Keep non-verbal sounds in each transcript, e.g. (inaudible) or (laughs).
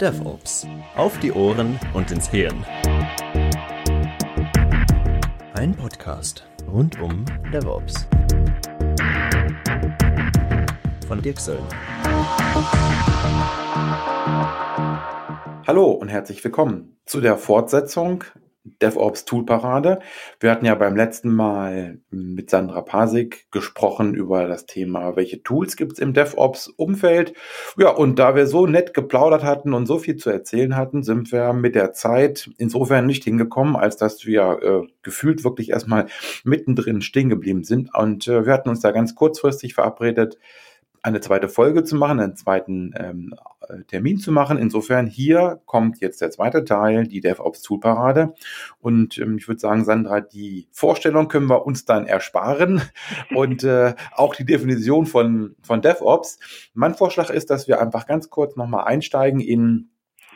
DevOps. Auf die Ohren und ins Hirn. Ein Podcast rund um DevOps. Von Dirk Söllner. Hallo und herzlich willkommen zu der Fortsetzung DevOps Toolparade. Wir hatten ja beim letzten Mal mit Sandra Pasik gesprochen über das Thema, welche Tools gibt es im DevOps-Umfeld. Ja, und da wir so nett geplaudert hatten und so viel zu erzählen hatten, sind wir mit der Zeit insofern nicht hingekommen, als dass wir äh, gefühlt wirklich erstmal mittendrin stehen geblieben sind. Und äh, wir hatten uns da ganz kurzfristig verabredet, eine zweite Folge zu machen, einen zweiten ähm, Termin zu machen. Insofern hier kommt jetzt der zweite Teil, die DevOps Toolparade. Und ähm, ich würde sagen, Sandra, die Vorstellung können wir uns dann ersparen (laughs) und äh, auch die Definition von, von DevOps. Mein Vorschlag ist, dass wir einfach ganz kurz nochmal einsteigen in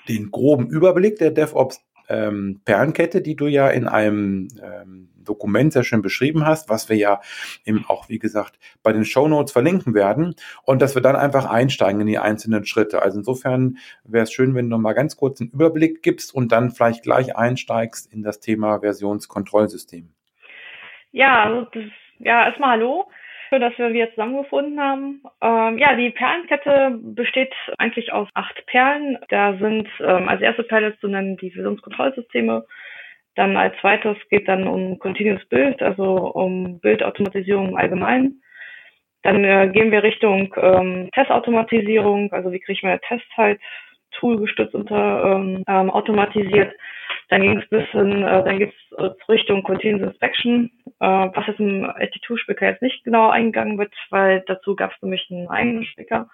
den groben Überblick der DevOps ähm, Perlenkette, die du ja in einem ähm, Dokument sehr schön beschrieben hast, was wir ja eben auch, wie gesagt, bei den Show Notes verlinken werden und dass wir dann einfach einsteigen in die einzelnen Schritte. Also insofern wäre es schön, wenn du mal ganz kurz einen Überblick gibst und dann vielleicht gleich einsteigst in das Thema Versionskontrollsystem. Ja, also das, ja, erstmal hallo. Schön, dass wir wieder zusammengefunden haben. Ähm, ja, die Perlenkette besteht eigentlich aus acht Perlen. Da sind ähm, als erste Perle zu nennen die Versionskontrollsysteme. Dann als zweites geht dann um Continuous Build, also um Bildautomatisierung allgemein. Dann äh, gehen wir Richtung ähm, Testautomatisierung, also wie kriege ich meine Tests halt toolgestützt unter ähm, ähm, automatisiert. Dann ging es bisschen, äh, dann geht es Richtung Continuous Inspection, äh, was jetzt im LT2-Spicker jetzt nicht genau eingegangen wird, weil dazu gab es nämlich einen eigenen Spicker.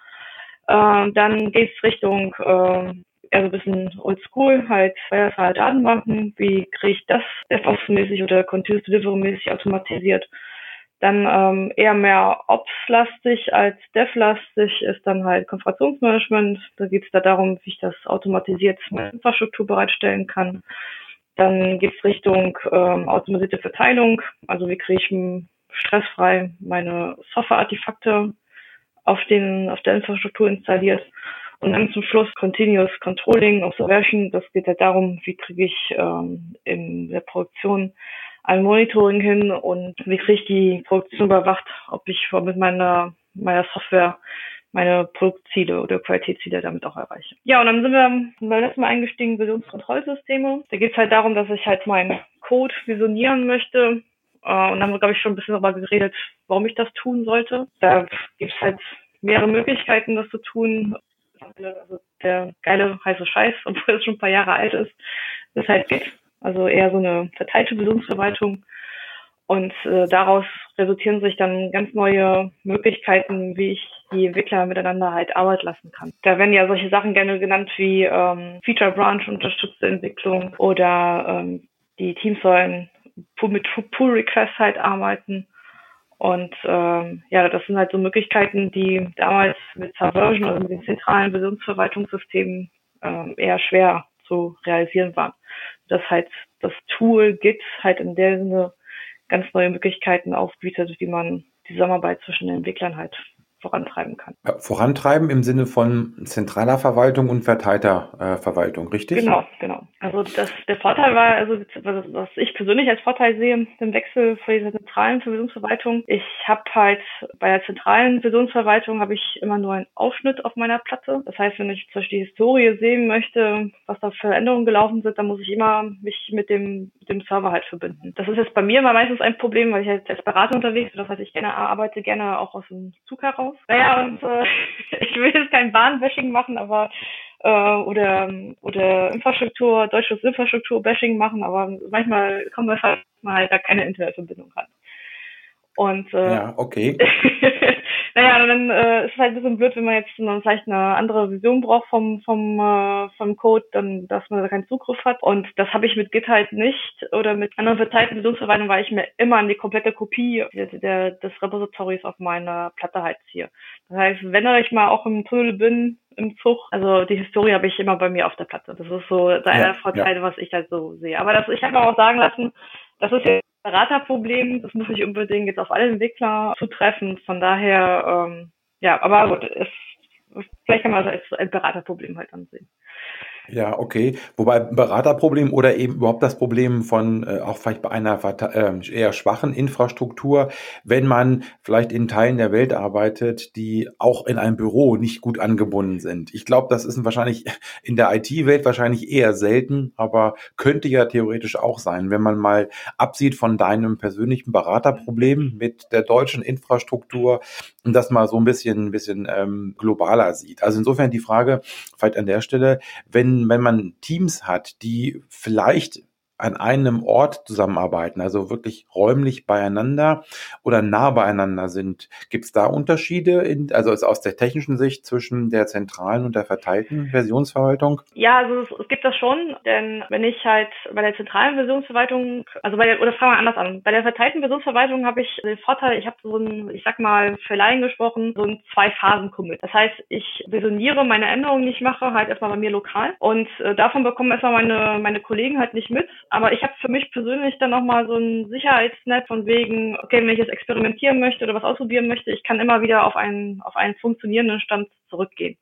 Äh, dann geht es Richtung äh, eher so ein bisschen oldschool, halt zweierfreie Datenbanken. Wie kriege ich das DevOps-mäßig oder Continuous Delivery-mäßig automatisiert? Dann ähm, eher mehr Ops-lastig als Dev-lastig ist dann halt Konfigurationsmanagement. Da geht es da darum, wie ich das automatisiert meine Infrastruktur bereitstellen kann. Dann geht es Richtung ähm, automatisierte Verteilung. Also wie kriege ich stressfrei meine Software-Artefakte auf, den, auf der Infrastruktur installiert. Und dann zum Schluss Continuous Controlling, Observation. Das geht halt darum, wie kriege ich ähm, in der Produktion ein Monitoring hin und wie kriege die Produktion überwacht, ob ich mit meiner, meiner Software meine Produktziele oder Qualitätsziele damit auch erreiche. Ja, und dann sind wir beim letzten Mal eingestiegen, Visionskontrollsysteme. Da geht es halt darum, dass ich halt meinen Code visionieren möchte. Äh, und dann haben wir, glaube ich, schon ein bisschen darüber geredet, warum ich das tun sollte. Da gibt es halt mehrere Möglichkeiten, das zu tun. Also der geile heiße Scheiß, (laughs) obwohl es schon ein paar Jahre alt ist, ist halt Git. Also eher so eine verteilte Bildungsverwaltung. Und äh, daraus resultieren sich dann ganz neue Möglichkeiten, wie ich die Entwickler miteinander halt arbeiten lassen kann. Da werden ja solche Sachen gerne genannt wie ähm, Feature Branch unterstützte Entwicklung oder ähm, die Teams sollen mit Pull Requests halt arbeiten. Und ähm, ja, das sind halt so Möglichkeiten, die damals mit Subversion oder mit den zentralen Versionsverwaltungssystemen ähm, eher schwer zu realisieren waren. Das halt das Tool Git halt in der Sinne ganz neue Möglichkeiten aufbietet, wie man die Zusammenarbeit zwischen den Entwicklern halt vorantreiben kann. Vorantreiben im Sinne von zentraler Verwaltung und verteilter äh, Verwaltung, richtig? Genau, genau. Also das, der Vorteil war, also was ich persönlich als Vorteil sehe, im Wechsel von dieser zentralen Versionsverwaltung. Ich habe halt bei der zentralen Versionsverwaltung habe ich immer nur einen Aufschnitt auf meiner Platte. Das heißt, wenn ich zum Beispiel die Historie sehen möchte, was da für Änderungen gelaufen sind, dann muss ich immer mich mit dem, mit dem Server halt verbinden. Das ist jetzt bei mir immer meistens ein Problem, weil ich halt als Berater unterwegs bin. Das heißt, ich gerne arbeite gerne auch aus dem Zug heraus raus. Naja, und äh, (laughs) ich will jetzt kein Bahnbashing machen, aber äh, oder oder Infrastruktur, deutsches Infrastruktur-Bashing machen, aber manchmal kommen wir halt mal da keine Internetverbindung ran. Und äh, ja, okay. (laughs) naja, dann äh, ist es halt ein bisschen blöd, wenn man jetzt dann vielleicht eine andere Vision braucht vom vom äh, vom Code, dann dass man da keinen Zugriff hat. Und das habe ich mit Git halt nicht oder mit anderen verteilten Visionsverwaltungen, weil ich mir immer an die komplette Kopie der, der, des Repositories auf meiner Platte halt ziehe. Das heißt, wenn ich mal auch im Tunnel bin, im Zug, also die Historie habe ich immer bei mir auf der Platte. Das ist so der ja, Vorteil, ja. was ich halt so sehe. Aber das, ich habe auch sagen lassen, das ist ja Beraterproblem. Das muss nicht unbedingt jetzt auf alle Entwickler zutreffen. Von daher, ähm, ja, aber gut, es vielleicht kann man das als, als Beraterproblem halt ansehen. Ja, okay. Wobei Beraterproblem oder eben überhaupt das Problem von äh, auch vielleicht bei einer äh, eher schwachen Infrastruktur, wenn man vielleicht in Teilen der Welt arbeitet, die auch in einem Büro nicht gut angebunden sind. Ich glaube, das ist wahrscheinlich (laughs) in der IT-Welt wahrscheinlich eher selten, aber könnte ja theoretisch auch sein, wenn man mal absieht von deinem persönlichen Beraterproblem mit der deutschen Infrastruktur und das mal so ein bisschen, ein bisschen ähm, globaler sieht. Also insofern die Frage vielleicht an der Stelle, wenn wenn, man Teams hat, die vielleicht an einem Ort zusammenarbeiten, also wirklich räumlich beieinander oder nah beieinander sind. Gibt es da Unterschiede, in, also aus der technischen Sicht zwischen der zentralen und der verteilten Versionsverwaltung? Ja, also es, es gibt das schon, denn wenn ich halt bei der zentralen Versionsverwaltung, also bei der, oder fangen wir anders an, bei der verteilten Versionsverwaltung habe ich den Vorteil, ich habe so ein, ich sag mal, für Laien gesprochen, so ein Zwei-Phasen-Commit. Das heißt, ich versioniere meine Änderungen, die ich mache, halt erstmal bei mir lokal und äh, davon bekommen erstmal meine, meine Kollegen halt nicht mit aber ich habe für mich persönlich dann nochmal so ein Sicherheitsnetz von wegen, okay, wenn ich jetzt experimentieren möchte oder was ausprobieren möchte, ich kann immer wieder auf einen, auf einen funktionierenden Stand zurückgehen.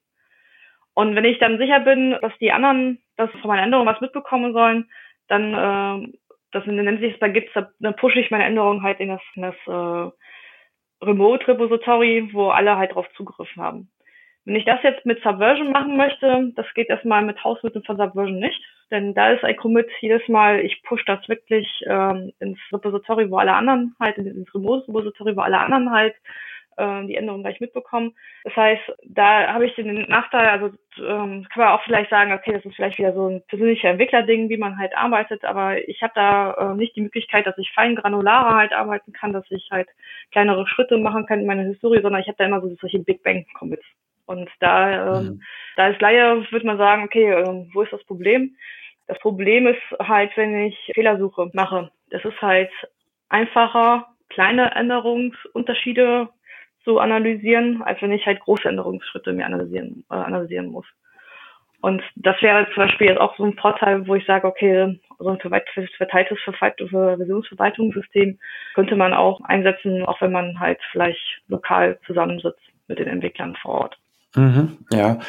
Und wenn ich dann sicher bin, dass die anderen, dass von meiner Änderung was mitbekommen sollen, dann, äh, das nennt sich das bei Git, dann pushe ich meine Änderung halt in das, in das äh, Remote Repository, wo alle halt drauf Zugriff haben. Wenn ich das jetzt mit Subversion machen möchte, das geht erstmal mit Hausmitteln von Subversion nicht, denn da ist ein Commit jedes Mal, ich push das wirklich ähm, ins Repository, wo alle anderen halt, ins Remote-Repository, wo alle anderen halt äh, die Änderungen gleich mitbekommen. Das heißt, da habe ich den Nachteil, also ähm, kann man auch vielleicht sagen, okay, das ist vielleicht wieder so ein persönlicher Entwicklerding, wie man halt arbeitet, aber ich habe da äh, nicht die Möglichkeit, dass ich fein granularer halt arbeiten kann, dass ich halt kleinere Schritte machen kann in meiner Historie, sondern ich habe da immer so solche Big Bang Commits. Und da, ähm, mhm. da ist Laie, würde man sagen, okay, äh, wo ist das Problem? Das Problem ist halt, wenn ich Fehlersuche mache. Das ist halt einfacher, kleine Änderungsunterschiede zu analysieren, als wenn ich halt große Änderungsschritte mir analysieren, äh, analysieren muss. Und das wäre zum Beispiel jetzt auch so ein Vorteil, wo ich sage, okay, so ein verteiltes Versionsverwaltungssystem könnte man auch einsetzen, auch wenn man halt vielleicht lokal zusammensitzt mit den Entwicklern vor Ort. Mhm, ja,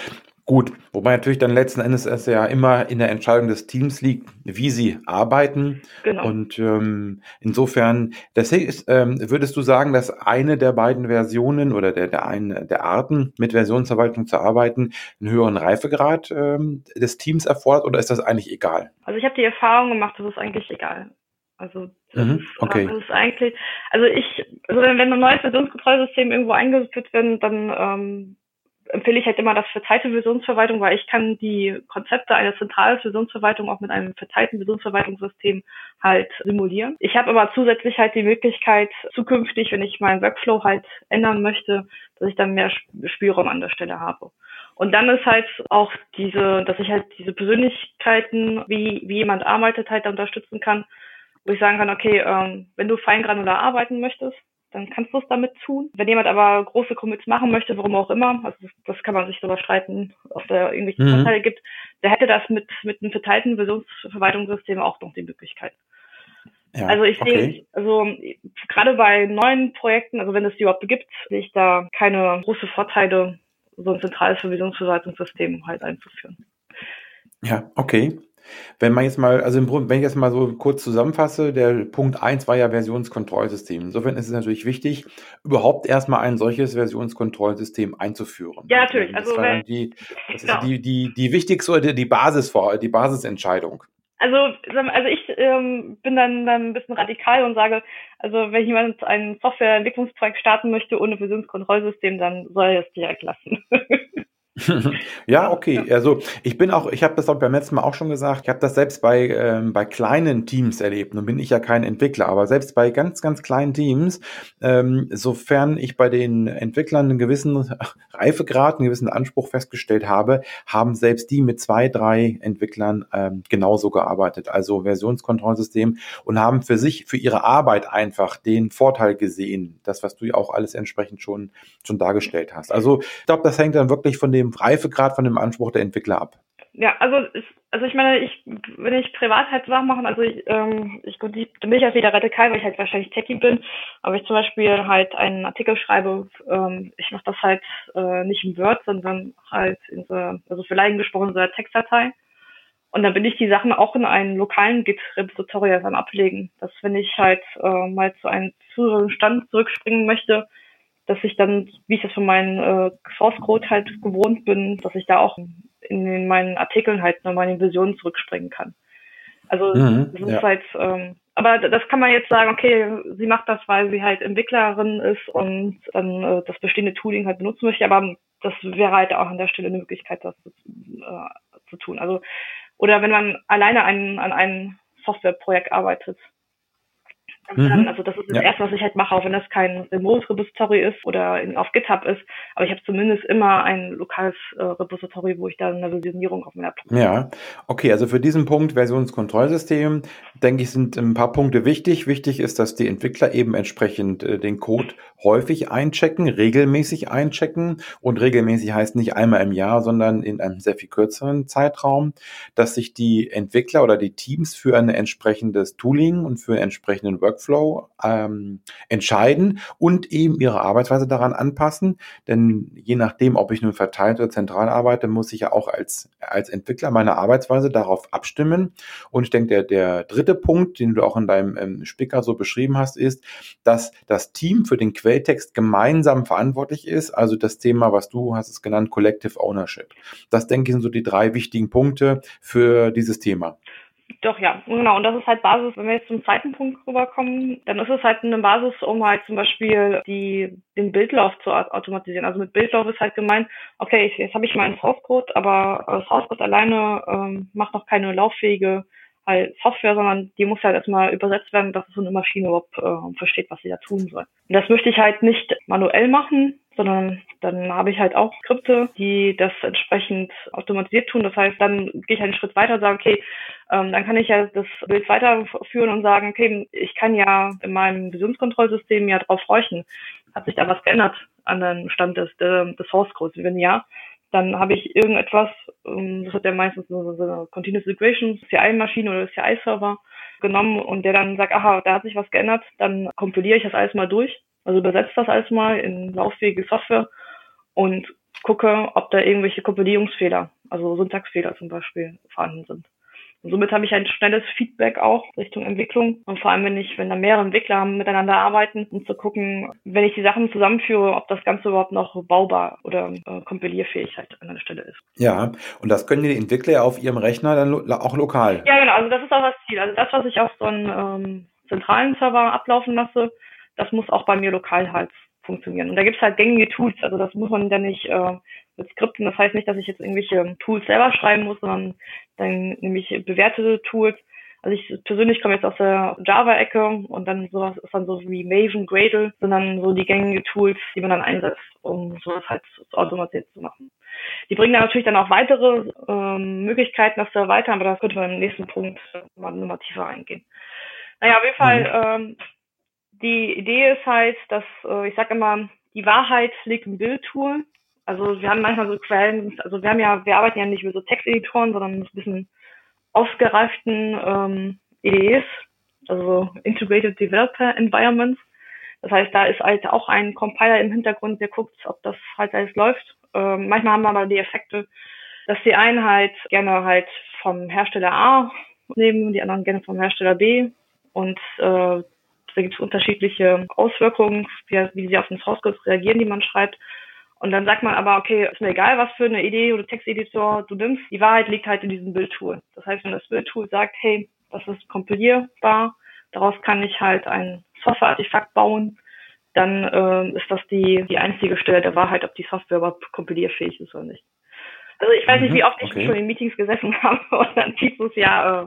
gut. Wobei natürlich dann letzten Endes es ja immer in der Entscheidung des Teams liegt, wie sie arbeiten. Genau. Und ähm, insofern, deswegen ist, ähm, würdest du sagen, dass eine der beiden Versionen oder der, der einen der Arten, mit Versionsverwaltung zu arbeiten, einen höheren Reifegrad ähm, des Teams erfordert oder ist das eigentlich egal? Also ich habe die Erfahrung gemacht, das ist eigentlich egal. Also das, mhm, okay. ist, ist eigentlich, also ich, also wenn, wenn ein neues Versionskontrollsystem irgendwo eingeführt wird, dann ähm, empfehle ich halt immer das verteilte Versionsverwaltung, weil ich kann die Konzepte einer zentralen Versionsverwaltung auch mit einem verteilten Versionsverwaltungssystem halt simulieren. Ich habe aber zusätzlich halt die Möglichkeit, zukünftig, wenn ich meinen Workflow halt ändern möchte, dass ich dann mehr Spielraum an der Stelle habe. Und dann ist halt auch diese, dass ich halt diese Persönlichkeiten, wie, wie jemand arbeitet, halt da unterstützen kann, wo ich sagen kann, okay, ähm, wenn du feingranular arbeiten möchtest, dann kannst du es damit tun. Wenn jemand aber große Commits machen möchte, warum auch immer, also das, das kann man sich darüber streiten, ob da irgendwelche mhm. Vorteile gibt, der hätte das mit, mit einem verteilten Versionsverwaltungssystem auch noch die Möglichkeit. Ja, also ich okay. sehe, also gerade bei neuen Projekten, also wenn es die überhaupt gibt, sehe ich da keine große Vorteile, so ein zentrales Versionsverwaltungssystem halt einzuführen. Ja, okay. Wenn man jetzt mal, also im Grunde, wenn ich jetzt mal so kurz zusammenfasse, der Punkt 1 war ja Versionskontrollsystem. Insofern ist es natürlich wichtig, überhaupt erstmal ein solches Versionskontrollsystem einzuführen. Ja, natürlich. Das also wenn, die, das genau. ist die, die, die wichtigste oder die Basis vor, die Basisentscheidung. Also, also ich ähm, bin dann, dann ein bisschen radikal und sage, also wenn jemand ein Softwareentwicklungsprojekt starten möchte ohne Versionskontrollsystem, dann soll er es direkt lassen. (laughs) (laughs) ja, okay. Also ich bin auch, ich habe das auch beim letzten Mal auch schon gesagt, ich habe das selbst bei, ähm, bei kleinen Teams erlebt. Nun bin ich ja kein Entwickler, aber selbst bei ganz, ganz kleinen Teams, ähm, sofern ich bei den Entwicklern einen gewissen (laughs) Reifegrad, einen gewissen Anspruch festgestellt habe, haben selbst die mit zwei, drei Entwicklern ähm, genauso gearbeitet, also Versionskontrollsystem und haben für sich, für ihre Arbeit einfach den Vorteil gesehen, das, was du ja auch alles entsprechend schon, schon dargestellt hast. Also ich glaube, das hängt dann wirklich von dem dem Reifegrad von dem Anspruch der Entwickler ab. ja, also ist, also ich meine, ich, wenn ich privat halt Sachen machen, also ich, ähm, ich dann bin ich halt wieder radikal, weil ich halt wahrscheinlich Techie bin, aber ich zum Beispiel halt einen Artikel schreibe, ähm, ich mache das halt äh, nicht in Word, sondern halt in so, also für Laien gesprochen so einer Textdatei. Und dann bin ich die Sachen auch in einen lokalen Git-Repository am ablegen. Dass wenn ich halt äh, mal zu einem früheren Stand zurückspringen möchte, dass ich dann, wie ich das von meinem äh, Source Code halt gewohnt bin, dass ich da auch in den, meinen Artikeln halt nochmal in den Versionen zurückspringen kann. Also mhm, das ist ja. halt, ähm, aber das kann man jetzt sagen, okay, sie macht das, weil sie halt Entwicklerin ist und dann äh, das bestehende Tooling halt benutzen möchte, aber das wäre halt auch an der Stelle eine Möglichkeit, das zu, äh, zu tun. Also oder wenn man alleine an, an einem Softwareprojekt arbeitet, Mhm. Also das ist das ja. Erste, was ich halt mache, auch wenn das kein Remote-Repository ist oder in, auf GitHub ist. Aber ich habe zumindest immer ein lokales äh, Repository, wo ich dann eine Versionierung auf meiner Plattform Ja, okay, also für diesen Punkt Versionskontrollsystem, denke ich, sind ein paar Punkte wichtig. Wichtig ist, dass die Entwickler eben entsprechend äh, den Code häufig einchecken, regelmäßig einchecken. Und regelmäßig heißt nicht einmal im Jahr, sondern in einem sehr viel kürzeren Zeitraum, dass sich die Entwickler oder die Teams für ein entsprechendes Tooling und für einen entsprechenden Work Workflow ähm, entscheiden und eben ihre Arbeitsweise daran anpassen. Denn je nachdem, ob ich nun verteilt oder zentral arbeite, muss ich ja auch als, als Entwickler meine Arbeitsweise darauf abstimmen. Und ich denke, der, der dritte Punkt, den du auch in deinem ähm, Spicker so beschrieben hast, ist, dass das Team für den Quelltext gemeinsam verantwortlich ist. Also das Thema, was du hast es genannt, Collective Ownership. Das denke ich sind so die drei wichtigen Punkte für dieses Thema. Doch, ja, genau. Und das ist halt Basis, wenn wir jetzt zum zweiten Punkt rüberkommen, dann ist es halt eine Basis, um halt zum Beispiel die, den Bildlauf zu automatisieren. Also mit Bildlauf ist halt gemeint, okay, jetzt habe ich meinen Source Code, aber äh, Source Code alleine ähm, macht noch keine lauffähige halt Software, sondern die muss halt erstmal übersetzt werden, dass so eine Maschine überhaupt äh, versteht, was sie da tun soll. Und das möchte ich halt nicht manuell machen, sondern dann habe ich halt auch Skripte, die das entsprechend automatisiert tun. Das heißt, dann gehe ich einen Schritt weiter und sage, okay, ähm, dann kann ich ja das Bild weiterführen und sagen, okay, ich kann ja in meinem Visionskontrollsystem ja drauf räuchen. Hat sich da was geändert an dem Stand des, des Source Codes? Wenn ja, dann habe ich irgendetwas, ähm, das hat ja meistens so eine Continuous Integration, CI-Maschine oder CI-Server genommen und der dann sagt, aha, da hat sich was geändert, dann kompiliere ich das alles mal durch, also übersetze das alles mal in lauffähige Software und gucke, ob da irgendwelche Kompilierungsfehler, also Syntaxfehler zum Beispiel vorhanden sind. Und somit habe ich ein schnelles Feedback auch Richtung Entwicklung. Und vor allem, wenn ich, wenn da mehrere Entwickler miteinander arbeiten, um zu gucken, wenn ich die Sachen zusammenführe, ob das Ganze überhaupt noch baubar oder äh, kompilierfähig halt an der Stelle ist. Ja, und das können die Entwickler auf ihrem Rechner dann lo auch lokal. Ja, genau. Also das ist auch das Ziel. Also das, was ich auf so einen ähm, zentralen Server ablaufen lasse, das muss auch bei mir lokal halt funktionieren. Und da gibt's halt gängige Tools. Also das muss man ja nicht äh, mit Skripten. Das heißt nicht, dass ich jetzt irgendwelche Tools selber schreiben muss, sondern dann nämlich bewährte Tools. Also ich persönlich komme jetzt aus der Java-Ecke und dann sowas ist dann so wie Maven, Gradle, sondern so die gängigen Tools, die man dann einsetzt, um sowas halt automatisiert zu machen. Die bringen dann natürlich dann auch weitere ähm, Möglichkeiten, das zu erweitern, aber das könnte man im nächsten Punkt mal nochmal tiefer eingehen. Naja, auf jeden Fall, mhm. ähm, die Idee ist halt, dass, äh, ich sage immer, die Wahrheit liegt im Bildtool. Also wir haben manchmal so Quellen, also wir haben ja, wir arbeiten ja nicht mit so Texteditoren, sondern mit ein bisschen ausgereiften ähm, EDEs, also Integrated Developer Environments. Das heißt, da ist halt auch ein Compiler im Hintergrund, der guckt, ob das halt alles läuft. Ähm, manchmal haben wir aber die Effekte, dass die einen halt gerne halt vom Hersteller A nehmen, die anderen gerne vom Hersteller B. Und äh, da gibt es unterschiedliche Auswirkungen, wie, wie sie auf den Source Code reagieren, die man schreibt. Und dann sagt man aber, okay, ist mir egal, was für eine Idee oder Texteditor du nimmst. Die Wahrheit liegt halt in diesem Bildtool. Das heißt, wenn das Bildtool sagt, hey, das ist kompilierbar, daraus kann ich halt ein Software-Artefakt bauen, dann äh, ist das die, die einzige Stelle der Wahrheit, ob die Software überhaupt kompilierfähig ist oder nicht. Also ich weiß nicht, wie mhm, oft okay. ich schon in Meetings gesessen (laughs) habe und dann hieß es ja, äh,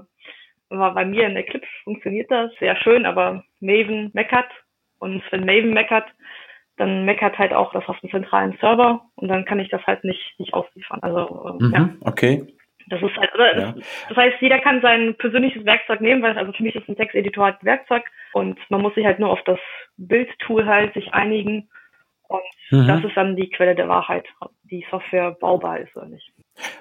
war bei mir in Eclipse funktioniert das sehr schön, aber Maven meckert. Und wenn Maven meckert, dann meckert halt auch das auf dem zentralen Server und dann kann ich das halt nicht, nicht ausliefern. Also, äh, mhm, ja. Okay. Das ist halt, also, ja. das, das, heißt, jeder kann sein persönliches Werkzeug nehmen, weil also für mich ist ein Texteditor halt ein Werkzeug und man muss sich halt nur auf das Bildtool halt sich einigen und mhm. das ist dann die Quelle der Wahrheit, ob die Software baubar ist oder nicht.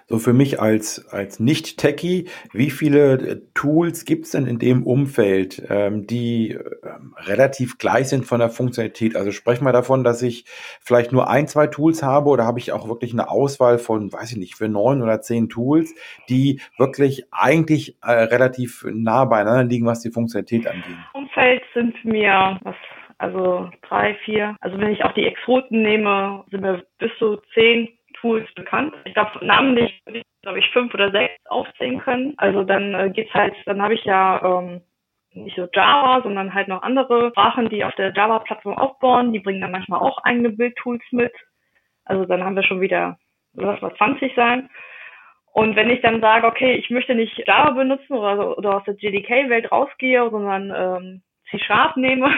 So für mich als, als Nicht-Techie, wie viele äh, Tools gibt's denn in dem Umfeld, ähm, die ähm, relativ gleich sind von der Funktionalität? Also sprechen wir davon, dass ich vielleicht nur ein, zwei Tools habe oder habe ich auch wirklich eine Auswahl von, weiß ich nicht, für neun oder zehn Tools, die wirklich eigentlich äh, relativ nah beieinander liegen, was die Funktionalität angeht? Umfeld sind mir was also drei, vier. Also wenn ich auch die Exoten nehme, sind mir bis zu zehn Tools bekannt. Ich glaube, namentlich würde ich, glaube ich, fünf oder sechs aufzählen können. Also dann äh, geht's halt, dann habe ich ja ähm, nicht so Java, sondern halt noch andere Sprachen, die auf der Java-Plattform aufbauen. Die bringen dann manchmal auch eigene Bildtools mit. Also dann haben wir schon wieder, lass mal 20 sein. Und wenn ich dann sage, okay, ich möchte nicht Java benutzen oder, oder aus der JDK-Welt rausgehe, sondern ähm, C-Sharp nehme,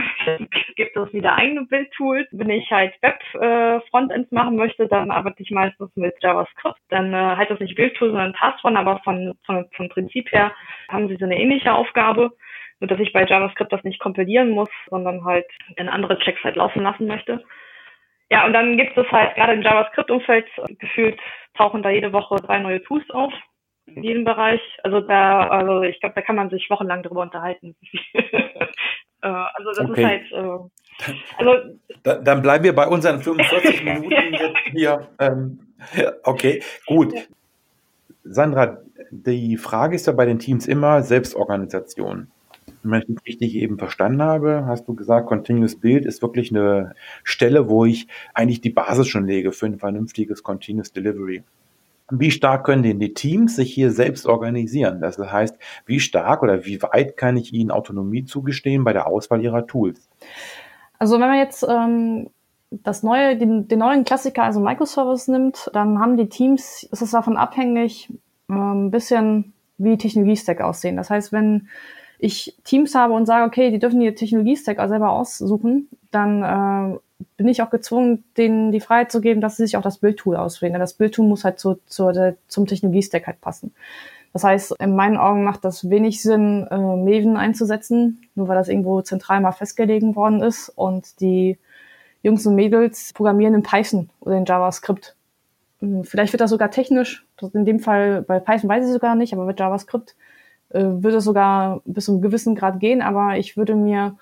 gibt es wieder eigene Bildtools. Wenn ich halt Web-Frontends äh, machen möchte, dann arbeite ich meistens mit JavaScript. Dann äh, halt das nicht Bildtool, sondern Taskron, aber von, von, vom Prinzip her haben sie so eine ähnliche Aufgabe. Nur dass ich bei JavaScript das nicht kompilieren muss, sondern halt in andere Checks halt laufen lassen möchte. Ja, und dann gibt es halt gerade im JavaScript-Umfeld gefühlt tauchen da jede Woche drei neue Tools auf in jedem Bereich. Also da, also ich glaube, da kann man sich wochenlang drüber unterhalten. (laughs) Äh, also das okay. ist halt. Äh, also, da, dann bleiben wir bei unseren 45 Minuten jetzt hier. Ähm, okay, gut. Sandra, die Frage ist ja bei den Teams immer Selbstorganisation. Wenn ich das richtig eben verstanden habe, hast du gesagt, Continuous Build ist wirklich eine Stelle, wo ich eigentlich die Basis schon lege für ein vernünftiges Continuous Delivery. Wie stark können denn die Teams sich hier selbst organisieren? Das heißt, wie stark oder wie weit kann ich ihnen Autonomie zugestehen bei der Auswahl ihrer Tools? Also wenn man jetzt ähm, das neue, den, den neuen Klassiker, also Microservice nimmt, dann haben die Teams, ist es davon abhängig, ähm, ein bisschen wie Technologie-Stack aussehen. Das heißt, wenn ich Teams habe und sage, okay, die dürfen ihr Technologie-Stack selber aussuchen, dann äh, bin ich auch gezwungen, denen die Freiheit zu geben, dass sie sich auch das Bildtool auswählen. Denn das Bildtool muss halt zu, zu, zum Technologie-Stack halt passen. Das heißt, in meinen Augen macht das wenig Sinn, äh, Maven einzusetzen, nur weil das irgendwo zentral mal festgelegt worden ist und die Jungs und Mädels programmieren in Python oder in JavaScript. Hm, vielleicht wird das sogar technisch, in dem Fall bei Python weiß ich sogar nicht, aber mit JavaScript äh, würde es sogar bis zu einem gewissen Grad gehen, aber ich würde mir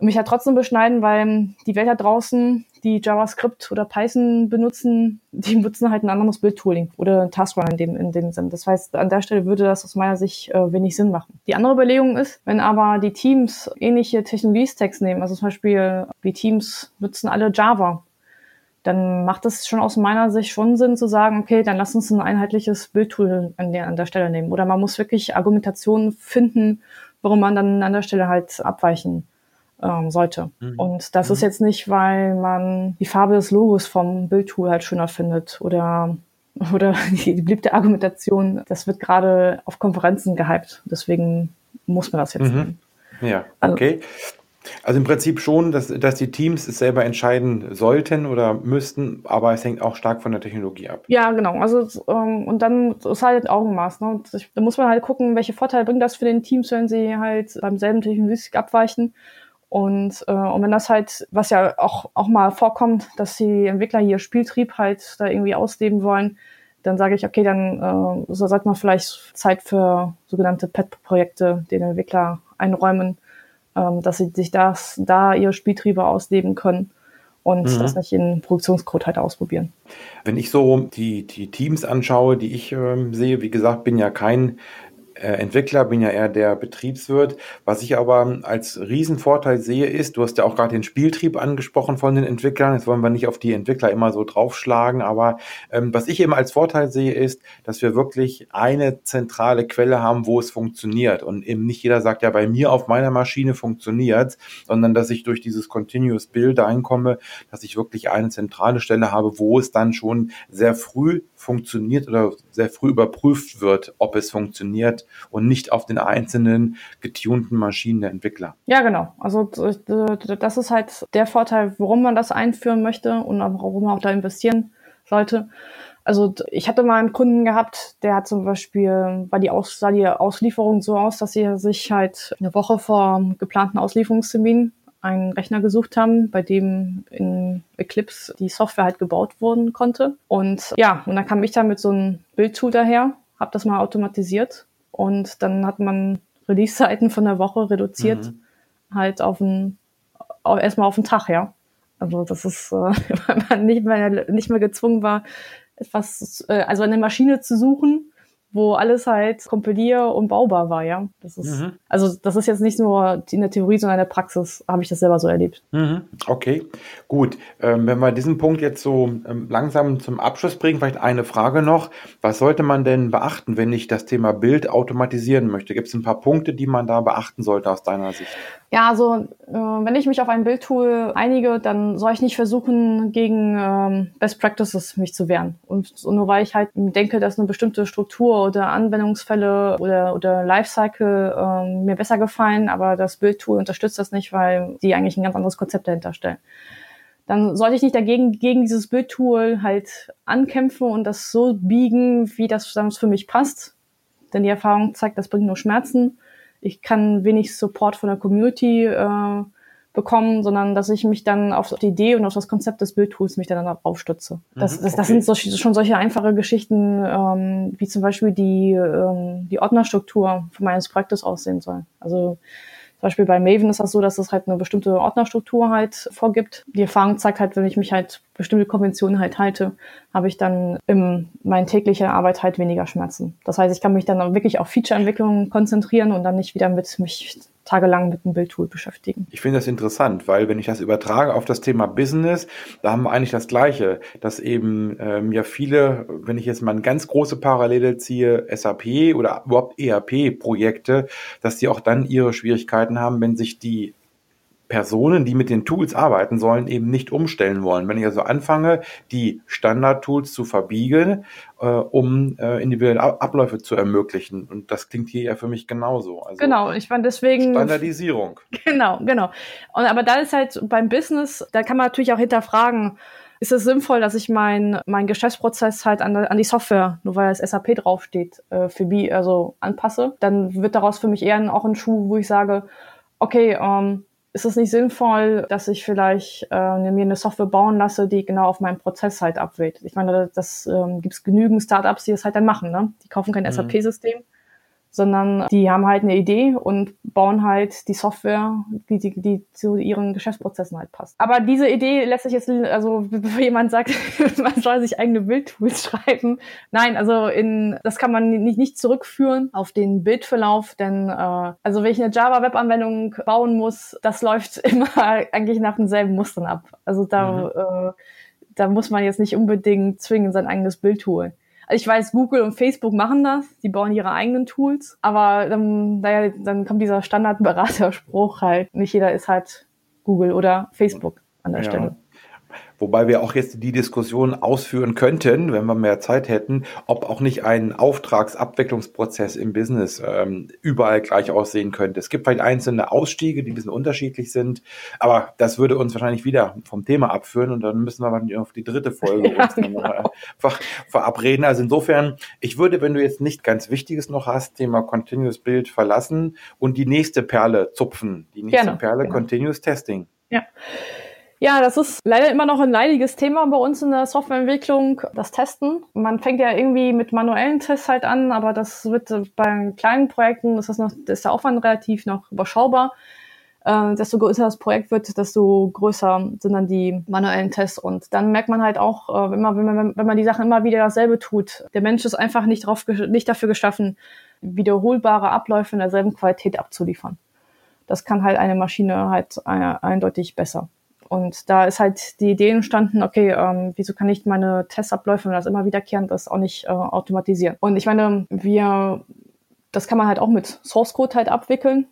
mich halt trotzdem beschneiden, weil die Welt da draußen, die JavaScript oder Python benutzen, die benutzen halt ein anderes Bildtooling oder Taskrun in dem, in dem Sinn. Das heißt, an der Stelle würde das aus meiner Sicht äh, wenig Sinn machen. Die andere Überlegung ist, wenn aber die Teams ähnliche Technologie-Stacks nehmen, also zum Beispiel die Teams nutzen alle Java, dann macht es schon aus meiner Sicht schon Sinn zu sagen, okay, dann lass uns ein einheitliches Bildtool an der, an der Stelle nehmen. Oder man muss wirklich Argumentationen finden, warum man dann an der Stelle halt abweichen ähm, sollte. Mhm. Und das mhm. ist jetzt nicht, weil man die Farbe des Logos vom Bildtool halt schöner findet oder (laughs) oder die, die beliebte Argumentation, das wird gerade auf Konferenzen gehypt. Deswegen muss man das jetzt mhm. Ja, also okay. Also im Prinzip schon, dass, dass die Teams es selber entscheiden sollten oder müssten, aber es hängt auch stark von der Technologie ab. Ja, genau. Also ähm, und dann ist halt Augenmaß. Ne? Da muss man halt gucken, welche Vorteile bringt das für den Teams, wenn sie halt beim selben Technologie abweichen und, äh, und wenn das halt, was ja auch, auch mal vorkommt, dass die Entwickler hier Spieltrieb halt da irgendwie ausleben wollen, dann sage ich, okay, dann äh, so sollte man vielleicht Zeit für sogenannte Pet-Projekte den Entwickler einräumen, ähm, dass sie sich das, da ihre Spieltriebe ausleben können und mhm. das nicht in Produktionscode halt ausprobieren. Wenn ich so die, die Teams anschaue, die ich ähm, sehe, wie gesagt, bin ja kein Entwickler, bin ja eher der Betriebswirt. Was ich aber als Riesenvorteil sehe, ist, du hast ja auch gerade den Spieltrieb angesprochen von den Entwicklern. Jetzt wollen wir nicht auf die Entwickler immer so draufschlagen, aber ähm, was ich eben als Vorteil sehe, ist, dass wir wirklich eine zentrale Quelle haben, wo es funktioniert. Und eben nicht jeder sagt, ja, bei mir auf meiner Maschine funktioniert, sondern dass ich durch dieses Continuous Build dahin komme, dass ich wirklich eine zentrale Stelle habe, wo es dann schon sehr früh funktioniert oder sehr früh überprüft wird, ob es funktioniert und nicht auf den einzelnen getunten Maschinen der Entwickler. Ja, genau. Also das ist halt der Vorteil, warum man das einführen möchte und warum man auch da investieren sollte. Also ich hatte mal einen Kunden gehabt, der hat zum Beispiel, war die, Aus, sah die Auslieferung so aus, dass sie sich halt eine Woche vor geplanten Auslieferungstermin einen Rechner gesucht haben, bei dem in Eclipse die Software halt gebaut worden konnte. Und ja, und dann kam ich da mit so einem Bildtool daher, habe das mal automatisiert und dann hat man Release-Zeiten von der Woche reduziert, mhm. halt auf ein, erstmal auf den Tag, ja. Also das ist, äh, (laughs) weil man nicht mehr, nicht mehr gezwungen war, etwas, äh, also eine Maschine zu suchen, wo alles halt kompilier- und baubar war, ja. Das ist, mhm. also das ist jetzt nicht nur in der Theorie, sondern in der Praxis habe ich das selber so erlebt. Mhm. Okay, gut. Ähm, wenn wir diesen Punkt jetzt so ähm, langsam zum Abschluss bringen, vielleicht eine Frage noch. Was sollte man denn beachten, wenn ich das Thema Bild automatisieren möchte? Gibt es ein paar Punkte, die man da beachten sollte aus deiner Sicht? Ja, also äh, wenn ich mich auf ein Bildtool einige, dann soll ich nicht versuchen, gegen ähm, Best Practices mich zu wehren. Und, und nur weil ich halt denke, dass eine bestimmte Struktur oder Anwendungsfälle oder, oder Lifecycle ähm, mir besser gefallen, aber das Bildtool unterstützt das nicht, weil die eigentlich ein ganz anderes Konzept dahinter stellen. Dann sollte ich nicht dagegen gegen dieses Bildtool halt ankämpfen und das so biegen, wie das für mich passt. Denn die Erfahrung zeigt, das bringt nur Schmerzen ich kann wenig Support von der Community äh, bekommen, sondern dass ich mich dann auf die Idee und auf das Konzept des Bildtools mich dann darauf stütze. Das, mhm, das, das sind so, schon solche einfache Geschichten, ähm, wie zum Beispiel die, ähm, die Ordnerstruktur von meines Projektes aussehen soll. Also zum Beispiel bei Maven ist das so, dass es halt eine bestimmte Ordnerstruktur halt vorgibt. Die Erfahrung zeigt halt, wenn ich mich halt bestimmte Konventionen halt halte, habe ich dann in meiner täglichen Arbeit halt weniger Schmerzen. Das heißt, ich kann mich dann wirklich auf Feature-Entwicklung konzentrieren und dann nicht wieder mit mich tagelang mit einem Bildtool beschäftigen. Ich finde das interessant, weil wenn ich das übertrage auf das Thema Business, da haben wir eigentlich das Gleiche, dass eben ähm, ja viele, wenn ich jetzt mal eine ganz große Parallele ziehe, SAP oder überhaupt ERP-Projekte, dass die auch dann ihre Schwierigkeiten haben, wenn sich die Personen, die mit den Tools arbeiten sollen, eben nicht umstellen wollen. Wenn ich also anfange, die Standard-Tools zu verbiegen, äh, um äh, individuelle Abläufe zu ermöglichen. Und das klingt hier ja für mich genauso. Also genau, ich meine deswegen. Standardisierung. (laughs) Genau, genau. Und aber da ist halt beim Business, da kann man natürlich auch hinterfragen, ist es sinnvoll, dass ich mein, mein Geschäftsprozess halt an, an die Software, nur weil das SAP draufsteht, äh, für B, also anpasse, dann wird daraus für mich eher auch ein Schuh, wo ich sage, okay, ähm, ist es nicht sinnvoll, dass ich vielleicht äh, mir eine Software bauen lasse, die genau auf meinen Prozess halt abwählt? Ich meine, das ähm, gibt es genügend Startups, die das halt dann machen. Ne? Die kaufen kein mhm. SAP-System, sondern die haben halt eine Idee und bauen halt die Software, die, die, die zu ihren Geschäftsprozessen halt passt. Aber diese Idee lässt sich jetzt, also (laughs) bevor jemand sagt, (laughs) man soll sich eigene Bildtools (laughs) schreiben, nein, also in, das kann man nicht, nicht zurückführen auf den Bildverlauf, denn äh, also wenn ich eine Java-Web-Anwendung bauen muss, das läuft immer eigentlich nach denselben Mustern ab. Also da, mhm. äh, da muss man jetzt nicht unbedingt zwingend sein eigenes Bild holen. Ich weiß, Google und Facebook machen das, die bauen ihre eigenen Tools, aber dann, naja, dann kommt dieser Standardberaterspruch halt, nicht jeder ist halt Google oder Facebook an der ja. Stelle. Wobei wir auch jetzt die Diskussion ausführen könnten, wenn wir mehr Zeit hätten, ob auch nicht ein Auftragsabwicklungsprozess im Business ähm, überall gleich aussehen könnte. Es gibt vielleicht einzelne Ausstiege, die ein bisschen unterschiedlich sind, aber das würde uns wahrscheinlich wieder vom Thema abführen und dann müssen wir auf die dritte Folge ja, (laughs) uns genau. ver verabreden. Also insofern, ich würde, wenn du jetzt nicht ganz Wichtiges noch hast, Thema Continuous Build verlassen und die nächste Perle zupfen. Die nächste Gerne, Perle genau. Continuous Testing. Ja. Ja, das ist leider immer noch ein leidiges Thema bei uns in der Softwareentwicklung, das Testen. Man fängt ja irgendwie mit manuellen Tests halt an, aber das wird bei kleinen Projekten, ist, das noch, ist der Aufwand relativ noch überschaubar. Äh, desto größer das Projekt wird, desto größer sind dann die manuellen Tests. Und dann merkt man halt auch, äh, wenn, man, wenn, man, wenn man die Sachen immer wieder dasselbe tut, der Mensch ist einfach nicht, drauf, nicht dafür geschaffen, wiederholbare Abläufe in derselben Qualität abzuliefern. Das kann halt eine Maschine halt äh, eindeutig besser. Und da ist halt die Idee entstanden, okay, ähm, wieso kann ich meine Testabläufe, wenn das immer wiederkehrend ist, auch nicht äh, automatisieren? Und ich meine, wir, das kann man halt auch mit Source Code halt abwickeln.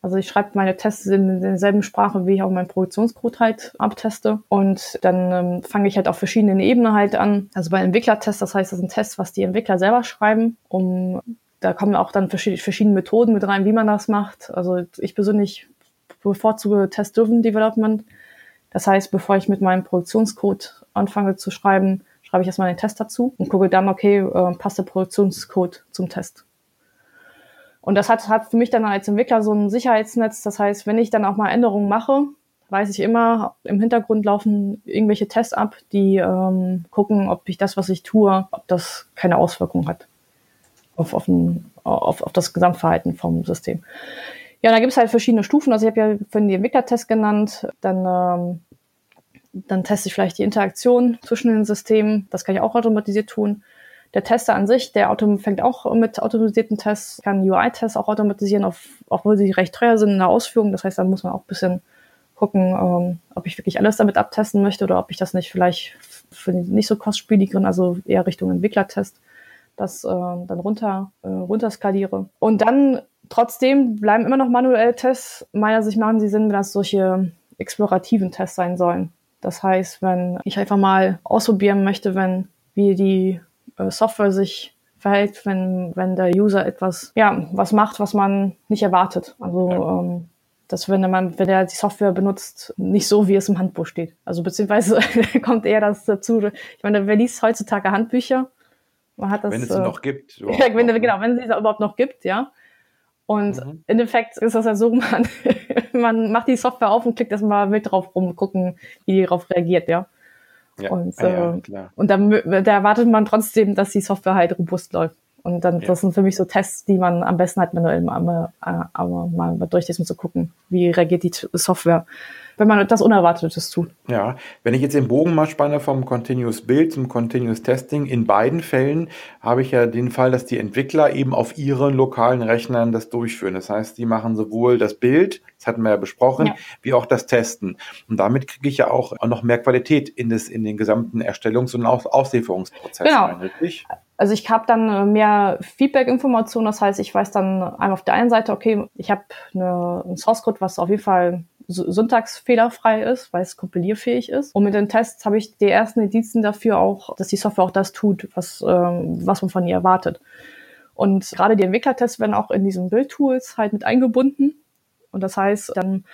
Also ich schreibe meine Tests in derselben Sprache, wie ich auch meinen Produktionscode halt abteste. Und dann ähm, fange ich halt auf verschiedenen Ebenen halt an. Also bei Entwicklertests, das heißt, das sind Tests, was die Entwickler selber schreiben, um da kommen auch dann verschiedene Methoden mit rein, wie man das macht. Also ich persönlich bevorzuge Test-Driven Development. Das heißt, bevor ich mit meinem Produktionscode anfange zu schreiben, schreibe ich erstmal den Test dazu und gucke dann, okay, äh, passt der Produktionscode zum Test. Und das hat, hat für mich dann als Entwickler so ein Sicherheitsnetz. Das heißt, wenn ich dann auch mal Änderungen mache, weiß ich immer, im Hintergrund laufen irgendwelche Tests ab, die ähm, gucken, ob ich das, was ich tue, ob das keine Auswirkung hat auf, auf, ein, auf, auf das Gesamtverhalten vom System. Ja, da gibt es halt verschiedene Stufen. Also ich habe ja vorhin die Entwicklertest genannt. Dann, ähm, dann teste ich vielleicht die Interaktion zwischen den Systemen. Das kann ich auch automatisiert tun. Der Tester an sich, der Auto fängt auch mit automatisierten Tests, kann UI-Tests auch automatisieren, auf, obwohl sie recht teuer sind in der Ausführung. Das heißt, da muss man auch ein bisschen gucken, ähm, ob ich wirklich alles damit abtesten möchte oder ob ich das nicht vielleicht für nicht so kostspieligeren, also eher Richtung Entwicklertest, das äh, dann runter, äh, runterskaliere. Und dann trotzdem bleiben immer noch manuelle Tests. Meiner Sicht machen sie Sinn, wenn das solche explorativen Tests sein sollen. Das heißt, wenn ich einfach mal ausprobieren möchte, wenn wie die äh, Software sich verhält, wenn, wenn der User etwas, ja, was macht, was man nicht erwartet. Also, ja. ähm, dass wenn man, wenn er die Software benutzt, nicht so, wie es im Handbuch steht. Also beziehungsweise (laughs) kommt eher das dazu. Ich meine, wer liest heutzutage Handbücher? Man hat das, wenn es sie äh, noch gibt. (laughs) Ja, wenn, genau, wenn es sie überhaupt noch gibt, ja. Und mhm. im Endeffekt ist das ja so, (laughs) man, man macht die Software auf und klickt erstmal mit drauf rum, gucken, wie die darauf reagiert, ja. Ja, und, ah, ja, äh, klar. und dann da erwartet man trotzdem, dass die Software halt robust läuft. Und dann, ja. das sind für mich so Tests, die man am besten halt manuell mal, aber mal durchlesen, um zu gucken, wie reagiert die Software wenn man etwas Unerwartetes tut. Ja, wenn ich jetzt den Bogen mal spanne vom Continuous Build zum Continuous Testing, in beiden Fällen habe ich ja den Fall, dass die Entwickler eben auf ihren lokalen Rechnern das durchführen. Das heißt, die machen sowohl das Bild, das hatten wir ja besprochen, ja. wie auch das Testen. Und damit kriege ich ja auch noch mehr Qualität in, das, in den gesamten Erstellungs- und Auslieferungsprozess genau. rein, richtig? Also ich habe dann äh, mehr Feedback-Informationen, das heißt, ich weiß dann einmal auf der einen Seite, okay, ich habe einen Source-Code, was auf jeden Fall syntaxfehlerfrei ist, weil es kompilierfähig ist. Und mit den Tests habe ich die ersten Indizien dafür auch, dass die Software auch das tut, was, ähm, was man von ihr erwartet. Und gerade die Entwicklertests werden auch in diesen Build-Tools halt mit eingebunden. Und das heißt, dann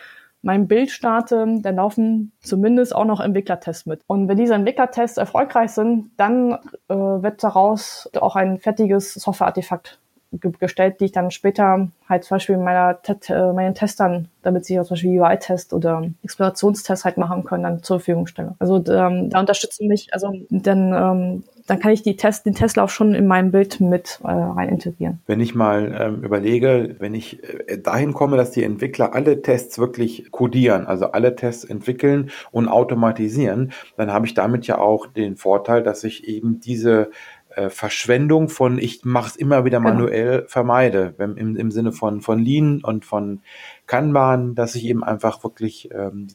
mein Bild starte, dann laufen zumindest auch noch Entwicklertests mit. Und wenn diese Entwicklertests erfolgreich sind, dann äh, wird daraus auch ein fertiges Software-Artefakt gestellt, die ich dann später halt zum Beispiel meiner, äh, meinen Testern, damit sie zum Beispiel UI-Test oder Explorationstest halt machen können, dann zur Verfügung stelle. Also ähm, da unterstützen mich, also dann, ähm, dann kann ich die Test, den Testlauf schon in meinem Bild mit äh, rein integrieren. Wenn ich mal ähm, überlege, wenn ich äh, dahin komme, dass die Entwickler alle Tests wirklich codieren, also alle Tests entwickeln und automatisieren, dann habe ich damit ja auch den Vorteil, dass ich eben diese äh, Verschwendung von ich mache es immer wieder genau. manuell genau. vermeide, wenn, im, im Sinne von, von Lean und von Kanban, dass ich eben einfach wirklich ähm,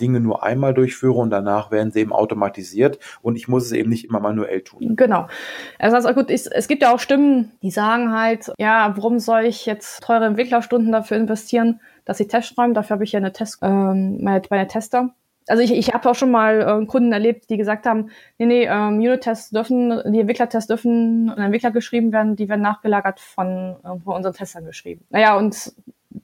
Dinge nur einmal durchführe und danach werden sie eben automatisiert und ich muss es eben nicht immer manuell tun. Genau. Also, gut, ich, es gibt ja auch Stimmen, die sagen halt, ja, warum soll ich jetzt teure Entwicklerstunden dafür investieren, dass sie Tests schreiben? Dafür habe ich ja eine Test, ähm, meine, meine Tester also ich, ich habe auch schon mal äh, Kunden erlebt, die gesagt haben, nee, nee, ähm, Unit-Tests dürfen, die Entwicklertests dürfen an Entwickler geschrieben werden, die werden nachgelagert von, äh, von unseren Testern geschrieben. Naja, und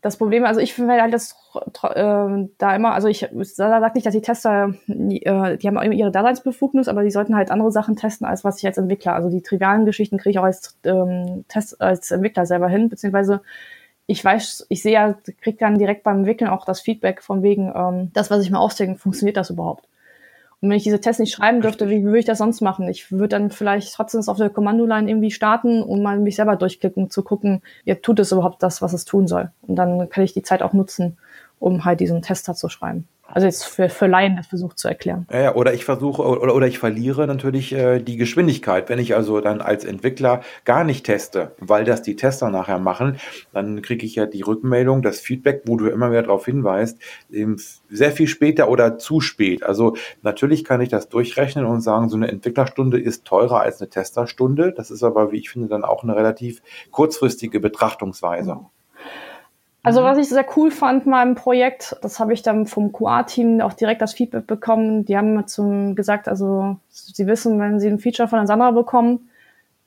das Problem, also ich finde halt das äh, da immer, also ich sage nicht, dass die Tester, äh, die haben ihre Daseinsbefugnis, aber die sollten halt andere Sachen testen, als was ich als Entwickler. Also die trivialen Geschichten kriege ich auch als ähm, Test, als Entwickler selber hin, beziehungsweise ich weiß, ich sehe ja, kriege dann direkt beim Entwickeln auch das Feedback von wegen, ähm, das, was ich mir ausdenke, funktioniert das überhaupt? Und wenn ich diese Tests nicht schreiben dürfte, wie, wie würde ich das sonst machen? Ich würde dann vielleicht trotzdem auf der Kommandoline irgendwie starten und mal mich selber durchklicken, zu gucken, ja, tut es überhaupt das, was es tun soll? Und dann kann ich die Zeit auch nutzen, um halt diesen Tester zu schreiben. Also jetzt für, für Laien das versucht zu erklären. Ja, oder ich versuche oder, oder ich verliere natürlich äh, die Geschwindigkeit. Wenn ich also dann als Entwickler gar nicht teste, weil das die Tester nachher machen, dann kriege ich ja die Rückmeldung, das Feedback, wo du immer wieder darauf hinweist, eben sehr viel später oder zu spät. Also natürlich kann ich das durchrechnen und sagen, so eine Entwicklerstunde ist teurer als eine Testerstunde. Das ist aber, wie ich finde, dann auch eine relativ kurzfristige Betrachtungsweise. Mhm. Also mhm. was ich sehr cool fand mal im Projekt, das habe ich dann vom QA-Team auch direkt das Feedback bekommen. Die haben mir zum gesagt, also sie wissen, wenn sie ein Feature von der Sandra bekommen,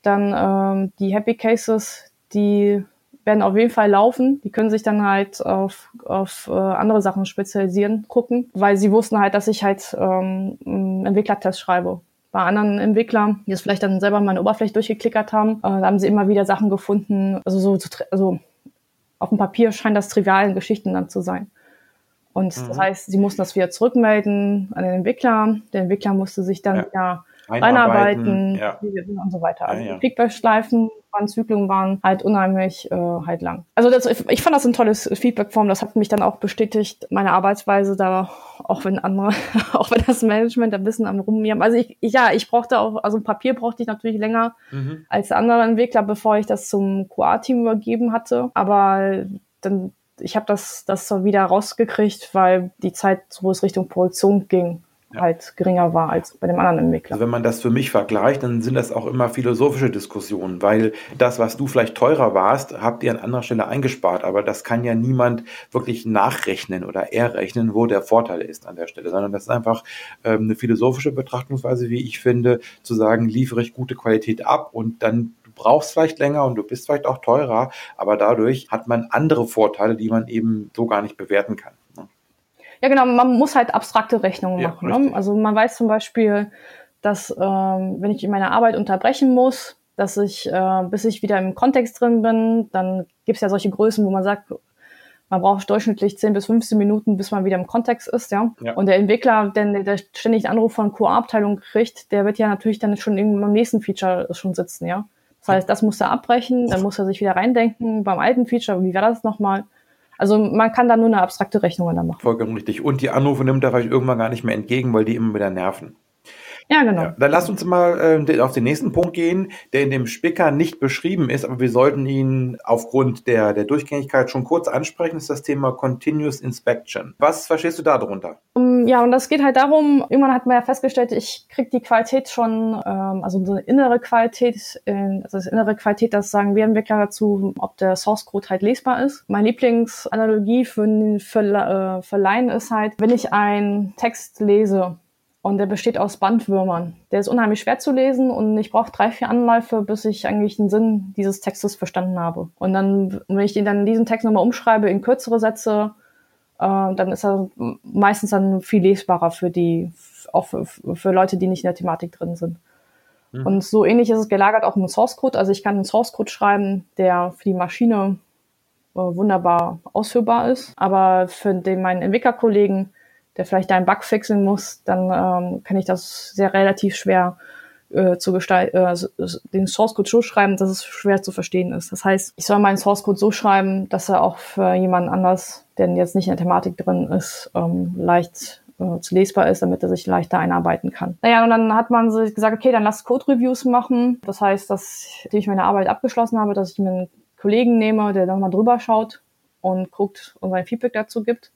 dann ähm, die Happy Cases, die werden auf jeden Fall laufen. Die können sich dann halt auf, auf äh, andere Sachen spezialisieren, gucken, weil sie wussten halt, dass ich halt ähm, einen Entwicklertest schreibe. Bei anderen Entwicklern, die es vielleicht dann selber meine Oberfläche durchgeklickert haben, äh, da haben sie immer wieder Sachen gefunden, also so, also auf dem Papier scheint das trivialen Geschichten dann zu sein. Und mhm. das heißt, sie mussten das wieder zurückmelden an den Entwickler. Der Entwickler musste sich dann ja. wieder einarbeiten, ja. und so weiter. Also ja, ja. Feedback-Schleifen waren, Zyklen waren halt unheimlich äh, halt lang. Also das, ich fand das ein tolles Feedback-Form. Das hat mich dann auch bestätigt, meine Arbeitsweise da, auch wenn andere, (laughs) auch wenn das Management da ein bisschen am Rummieren. Also ich, ich, ja, ich brauchte auch, also Papier brauchte ich natürlich länger mhm. als andere Entwickler, bevor ich das zum QA-Team übergeben hatte. Aber dann ich habe das, das so wieder rausgekriegt, weil die Zeit, wo es Richtung Produktion ging, ja. halt geringer war als bei dem anderen Entwickler. Also wenn man das für mich vergleicht, dann sind das auch immer philosophische Diskussionen, weil das, was du vielleicht teurer warst, habt ihr an anderer Stelle eingespart, aber das kann ja niemand wirklich nachrechnen oder errechnen, wo der Vorteil ist an der Stelle, sondern das ist einfach ähm, eine philosophische Betrachtungsweise, wie ich finde, zu sagen, liefere ich gute Qualität ab und dann brauchst vielleicht länger und du bist vielleicht auch teurer, aber dadurch hat man andere Vorteile, die man eben so gar nicht bewerten kann. Ja, genau, man muss halt abstrakte Rechnungen ja, machen. Ne? Also man weiß zum Beispiel, dass ähm, wenn ich meine Arbeit unterbrechen muss, dass ich, äh, bis ich wieder im Kontext drin bin, dann gibt es ja solche Größen, wo man sagt, man braucht durchschnittlich 10 bis 15 Minuten, bis man wieder im Kontext ist, ja. ja. Und der Entwickler, der, der ständig einen Anruf von QA-Abteilung kriegt, der wird ja natürlich dann schon irgendwann beim nächsten Feature schon sitzen, ja. Das heißt, das muss er abbrechen, dann muss er sich wieder reindenken beim alten Feature, wie war das nochmal? Also man kann da nur eine abstrakte Rechnung dann machen. Vollkommen richtig. Und die Anrufe nimmt er vielleicht irgendwann gar nicht mehr entgegen, weil die immer wieder nerven. Ja, genau. Ja, dann lasst uns mal äh, auf den nächsten Punkt gehen, der in dem Spicker nicht beschrieben ist, aber wir sollten ihn aufgrund der, der Durchgängigkeit schon kurz ansprechen, ist das Thema Continuous Inspection. Was verstehst du da drunter? Um, ja, und das geht halt darum, irgendwann hat man ja festgestellt, ich kriege die Qualität schon, ähm, also eine innere Qualität, äh, also das innere Qualität, das sagen wir Entwickler dazu, ob der Source Code halt lesbar ist. Meine Lieblingsanalogie für, für, äh, für Laien ist halt, wenn ich einen Text lese, und der besteht aus Bandwürmern. Der ist unheimlich schwer zu lesen und ich brauche drei, vier Anläufe, bis ich eigentlich den Sinn dieses Textes verstanden habe. Und dann, wenn ich den dann diesen Text nochmal umschreibe in kürzere Sätze, äh, dann ist er meistens dann viel lesbarer für die, auch für, für Leute, die nicht in der Thematik drin sind. Mhm. Und so ähnlich ist es gelagert auch im Source Code. Also ich kann einen Source Code schreiben, der für die Maschine äh, wunderbar ausführbar ist, aber für den meinen Entwicklerkollegen der vielleicht einen Bug fixen muss, dann ähm, kann ich das sehr relativ schwer äh, zu gestalten, äh, den Source Code so schreiben, dass es schwer zu verstehen ist. Das heißt, ich soll meinen Source Code so schreiben, dass er auch für jemanden anders, der jetzt nicht in der Thematik drin ist, ähm, leicht äh, zu lesbar ist, damit er sich leichter einarbeiten kann. Naja, und dann hat man sich gesagt, okay, dann lass Code-Reviews machen. Das heißt, dass ich meine Arbeit abgeschlossen habe, dass ich mir einen Kollegen nehme, der dann mal drüber schaut und guckt und sein Feedback dazu gibt.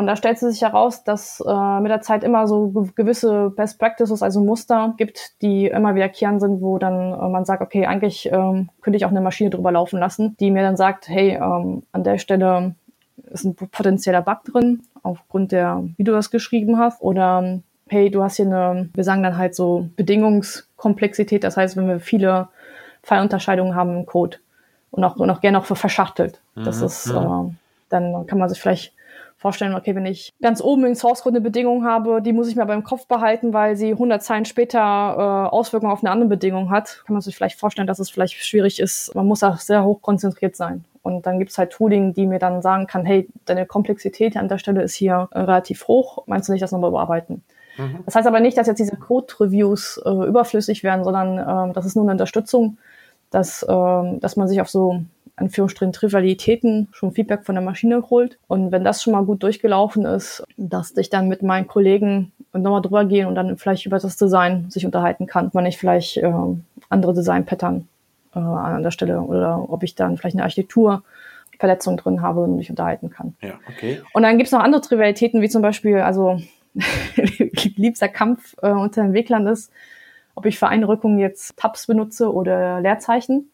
Und da stellt sich heraus, dass äh, mit der Zeit immer so gewisse Best Practices, also Muster gibt, die immer wiederkehrend sind, wo dann äh, man sagt, okay, eigentlich ähm, könnte ich auch eine Maschine drüber laufen lassen, die mir dann sagt, hey, ähm, an der Stelle ist ein potenzieller Bug drin, aufgrund der, wie du das geschrieben hast, oder hey, du hast hier eine, wir sagen dann halt so Bedingungskomplexität, das heißt, wenn wir viele Fallunterscheidungen haben im Code und auch, und auch gerne auch verschachtelt. Das mhm. ist, äh, dann kann man sich vielleicht vorstellen, okay, wenn ich ganz oben in Source Code eine Bedingung habe, die muss ich mir aber im Kopf behalten, weil sie 100 Zeilen später äh, Auswirkungen auf eine andere Bedingung hat, kann man sich vielleicht vorstellen, dass es vielleicht schwierig ist. Man muss auch sehr hoch konzentriert sein. Und dann gibt's halt Tooling, die mir dann sagen kann, hey, deine Komplexität an der Stelle ist hier äh, relativ hoch. Meinst du nicht, das nochmal überarbeiten? Mhm. Das heißt aber nicht, dass jetzt diese Code-Reviews äh, überflüssig werden, sondern äh, das ist nur eine Unterstützung, dass, äh, dass man sich auf so Anführungsstrichen Trivialitäten schon Feedback von der Maschine holt. Und wenn das schon mal gut durchgelaufen ist, dass ich dann mit meinen Kollegen nochmal drüber gehen und dann vielleicht über das Design sich unterhalten kann, wenn ich vielleicht äh, andere Design-Pattern äh, an der Stelle oder ob ich dann vielleicht eine Architektur Verletzung drin habe und mich unterhalten kann. Ja, okay. Und dann gibt's noch andere Trivialitäten, wie zum Beispiel, also (laughs) liebster Kampf äh, unter Entwicklern ist, ob ich für Einrückungen jetzt Tabs benutze oder Leerzeichen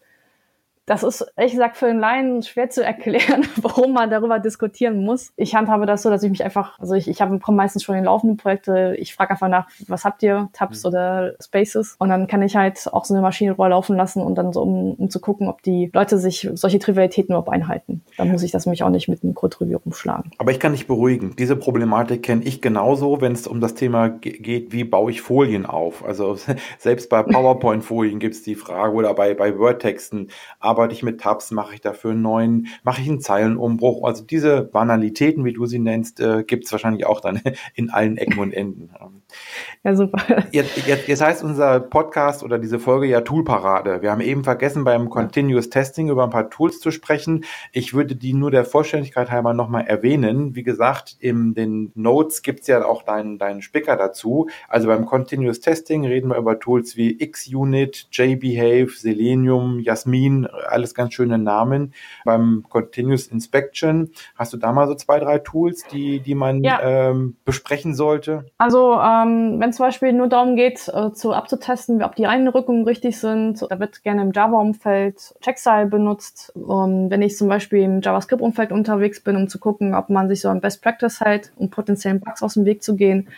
das ist, ehrlich gesagt, für einen Laien schwer zu erklären, (laughs) warum man darüber diskutieren muss. Ich handhabe das so, dass ich mich einfach, also ich, ich habe komme meistens schon in laufenden Projekte, ich frage einfach nach, was habt ihr, Tabs mhm. oder Spaces? Und dann kann ich halt auch so eine Maschine drüber laufen lassen und dann so, um, um zu gucken, ob die Leute sich solche Trivialitäten überhaupt einhalten. Dann muss ich das nämlich auch nicht mit einem Code-Review rumschlagen. Aber ich kann dich beruhigen. Diese Problematik kenne ich genauso, wenn es um das Thema geht, wie baue ich Folien auf. Also (laughs) selbst bei (laughs) PowerPoint-Folien gibt es die Frage oder bei, bei Word-Texten, arbeite ich mit Tabs, mache ich dafür einen neuen, mache ich einen Zeilenumbruch. Also diese Banalitäten, wie du sie nennst, äh, gibt es wahrscheinlich auch dann (laughs) in allen Ecken und Enden. Ja, super. Jetzt, jetzt, jetzt heißt unser Podcast oder diese Folge ja Toolparade. Wir haben eben vergessen, beim Continuous Testing über ein paar Tools zu sprechen. Ich würde die nur der Vollständigkeit halber nochmal erwähnen. Wie gesagt, in den Notes gibt's ja auch deinen, deinen Spicker dazu. Also beim Continuous Testing reden wir über Tools wie XUnit, JBehave, Selenium, Jasmin, alles ganz schöne Namen. Beim Continuous Inspection hast du da mal so zwei, drei Tools, die, die man ja. ähm, besprechen sollte? Also ähm, wenn zum Beispiel nur darum geht, äh, zu abzutesten, ob die Einrückungen richtig sind, da wird gerne im Java-Umfeld Checkstyle benutzt. Und wenn ich zum Beispiel im JavaScript-Umfeld unterwegs bin, um zu gucken, ob man sich so ein Best Practice hält, um potenziellen Bugs aus dem Weg zu gehen,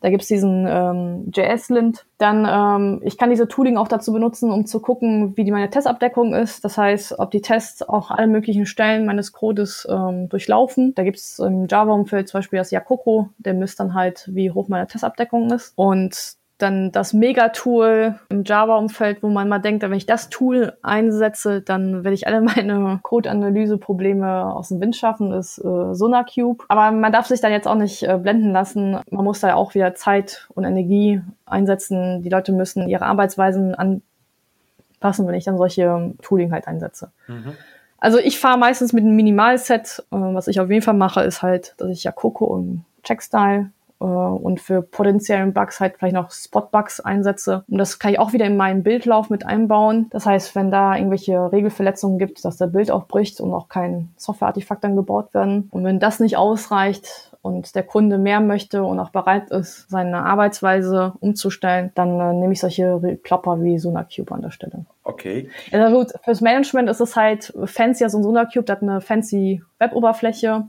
da gibt's diesen ähm, JS-Lint. Dann, ähm, ich kann diese Tooling auch dazu benutzen, um zu gucken, wie die meine Testabdeckung ist. Das heißt, ob die Tests auch alle möglichen Stellen meines Codes ähm, durchlaufen. Da gibt's im Java-Umfeld zum Beispiel das Yakoko, der misst dann halt, wie hoch meine Testabdeckung ist. Und dann das Megatool im Java-Umfeld, wo man mal denkt, wenn ich das Tool einsetze, dann werde ich alle (laughs) meine Code-Analyse-Probleme aus dem Wind schaffen, ist äh, SonarCube. Aber man darf sich dann jetzt auch nicht äh, blenden lassen. Man muss da auch wieder Zeit und Energie einsetzen. Die Leute müssen ihre Arbeitsweisen anpassen, wenn ich dann solche Tooling halt einsetze. Mhm. Also ich fahre meistens mit einem Minimalset. Äh, was ich auf jeden Fall mache, ist halt, dass ich ja Coco und Checkstyle äh, und für potenziellen Bugs halt vielleicht noch Spot-Bugs einsetze. Und das kann ich auch wieder in meinen Bildlauf mit einbauen. Das heißt, wenn da irgendwelche Regelverletzungen gibt, dass der Bild auch bricht und auch kein Software-Artefakt dann gebaut werden. Und wenn das nicht ausreicht und der Kunde mehr möchte und auch bereit ist, seine Arbeitsweise umzustellen, dann äh, nehme ich solche Klopper wie SonarCube an der Stelle. Okay. Also gut, fürs Management ist es halt fancy, also ein SonarCube hat eine fancy Web-Oberfläche.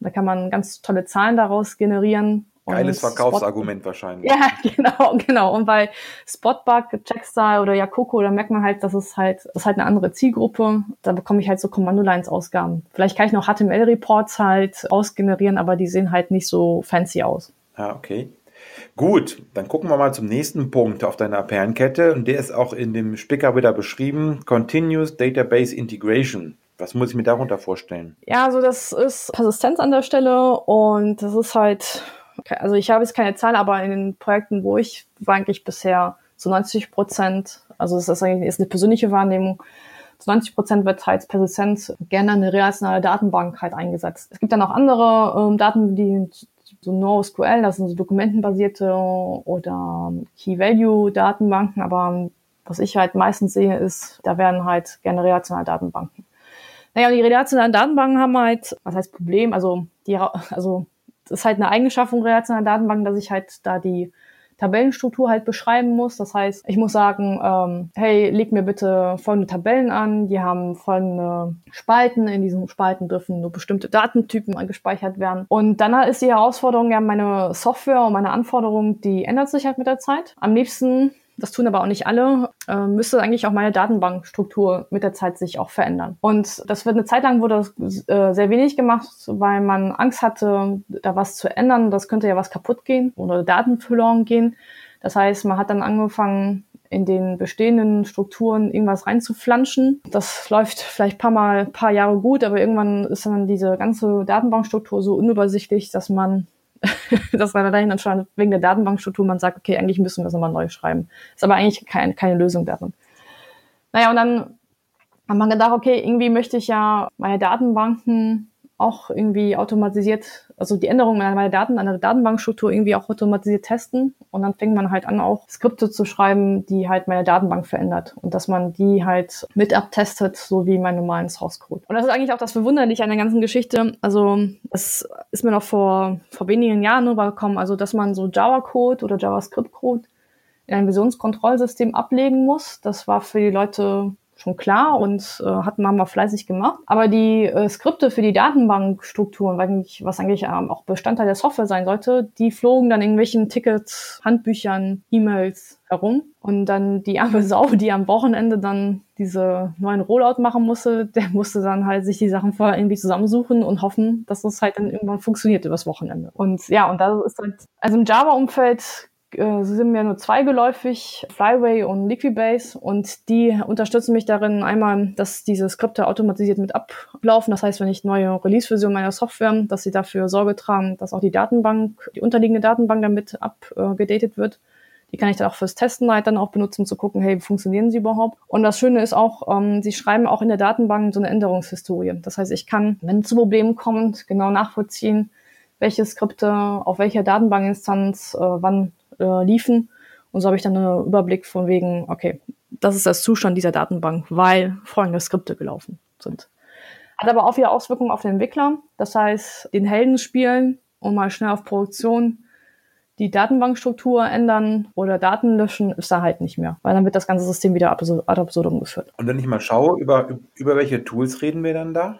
Da kann man ganz tolle Zahlen daraus generieren. Geiles Verkaufsargument Spot wahrscheinlich. Ja, (laughs) genau, genau. Und bei Spotbug, Checkstyle oder Yakoko, da merkt man halt, dass es halt, das ist halt eine andere Zielgruppe. Da bekomme ich halt so Kommandolines-Ausgaben. Vielleicht kann ich noch HTML-Reports halt ausgenerieren, aber die sehen halt nicht so fancy aus. Ah, okay. Gut, dann gucken wir mal zum nächsten Punkt auf deiner Perlenkette. Und der ist auch in dem Spicker wieder beschrieben. Continuous Database Integration. Was muss ich mir darunter vorstellen? Ja, also das ist Persistenz an der Stelle und das ist halt, also ich habe jetzt keine Zahl, aber in den Projekten, wo ich war eigentlich bisher zu 90 Prozent, also das ist eigentlich eine persönliche Wahrnehmung, zu 90 Prozent wird halt Persistenz gerne eine relationale Datenbank halt eingesetzt. Es gibt dann auch andere ähm, Daten, die so NoSQL, das sind so dokumentenbasierte oder Key-Value-Datenbanken, aber was ich halt meistens sehe, ist, da werden halt gerne relationale Datenbanken naja, und die relationalen Datenbanken haben halt, was heißt Problem? Also, die, also, das ist halt eine Eigenschaft von relationalen Datenbanken, dass ich halt da die Tabellenstruktur halt beschreiben muss. Das heißt, ich muss sagen, ähm, hey, leg mir bitte folgende Tabellen an, die haben folgende Spalten, in diesen Spalten dürfen nur bestimmte Datentypen gespeichert werden. Und dann ist die Herausforderung ja, meine Software und meine Anforderungen, die ändert sich halt mit der Zeit. Am liebsten das tun aber auch nicht alle, äh, müsste eigentlich auch meine Datenbankstruktur mit der Zeit sich auch verändern. Und das wird eine Zeit lang wurde das äh, sehr wenig gemacht, weil man Angst hatte, da was zu ändern. Das könnte ja was kaputt gehen oder Daten verloren gehen. Das heißt, man hat dann angefangen, in den bestehenden Strukturen irgendwas reinzuflanschen. Das läuft vielleicht paar Mal, paar Jahre gut, aber irgendwann ist dann diese ganze Datenbankstruktur so unübersichtlich, dass man dass man dann schon wegen der Datenbankstruktur man sagt, okay, eigentlich müssen wir das nochmal neu schreiben. Ist aber eigentlich kein, keine Lösung darin. Naja, und dann hat man gedacht, okay, irgendwie möchte ich ja meine Datenbanken auch irgendwie automatisiert, also die Änderungen meiner Daten an der Datenbankstruktur irgendwie auch automatisiert testen. Und dann fängt man halt an, auch Skripte zu schreiben, die halt meine Datenbank verändert. Und dass man die halt mit abtestet, so wie meinen normalen Source Code. Und das ist eigentlich auch das Verwunderliche an der ganzen Geschichte. Also, es ist mir noch vor, vor wenigen Jahren rübergekommen, also, dass man so Java-Code oder JavaScript-Code in ein Versionskontrollsystem ablegen muss. Das war für die Leute schon klar und äh, hatten haben wir fleißig gemacht. Aber die äh, Skripte für die Datenbankstrukturen, was eigentlich ähm, auch Bestandteil der Software sein sollte, die flogen dann in irgendwelchen Tickets, Handbüchern, E-Mails herum. Und dann die arme (laughs) Sau, die am Wochenende dann diese neuen Rollout machen musste, der musste dann halt sich die Sachen vorher irgendwie zusammensuchen und hoffen, dass das halt dann irgendwann funktioniert übers Wochenende. Und ja, und da ist halt, also im Java-Umfeld äh, sie sind mir nur zweigeläufig, Flyway und Liquibase und die unterstützen mich darin einmal, dass diese Skripte automatisiert mit ablaufen. Das heißt, wenn ich neue Release-Version meiner Software, dass sie dafür Sorge tragen, dass auch die Datenbank, die unterliegende Datenbank damit abgedatet wird. Die kann ich dann auch fürs Testen halt dann auch benutzen, um zu gucken, hey, funktionieren sie überhaupt? Und das Schöne ist auch, ähm, sie schreiben auch in der Datenbank so eine Änderungshistorie. Das heißt, ich kann, wenn es zu Problemen kommt, genau nachvollziehen, welche Skripte auf welcher Datenbankinstanz äh, wann äh, liefen. Und so habe ich dann einen Überblick von wegen, okay, das ist der Zustand dieser Datenbank, weil folgende Skripte gelaufen sind. Hat aber auch wieder Auswirkungen auf den Entwickler. Das heißt, den Helden spielen und mal schnell auf Produktion die Datenbankstruktur ändern oder Daten löschen, ist da halt nicht mehr, weil dann wird das ganze System wieder ad absurdum geführt. Und wenn ich mal schaue, über, über welche Tools reden wir dann da?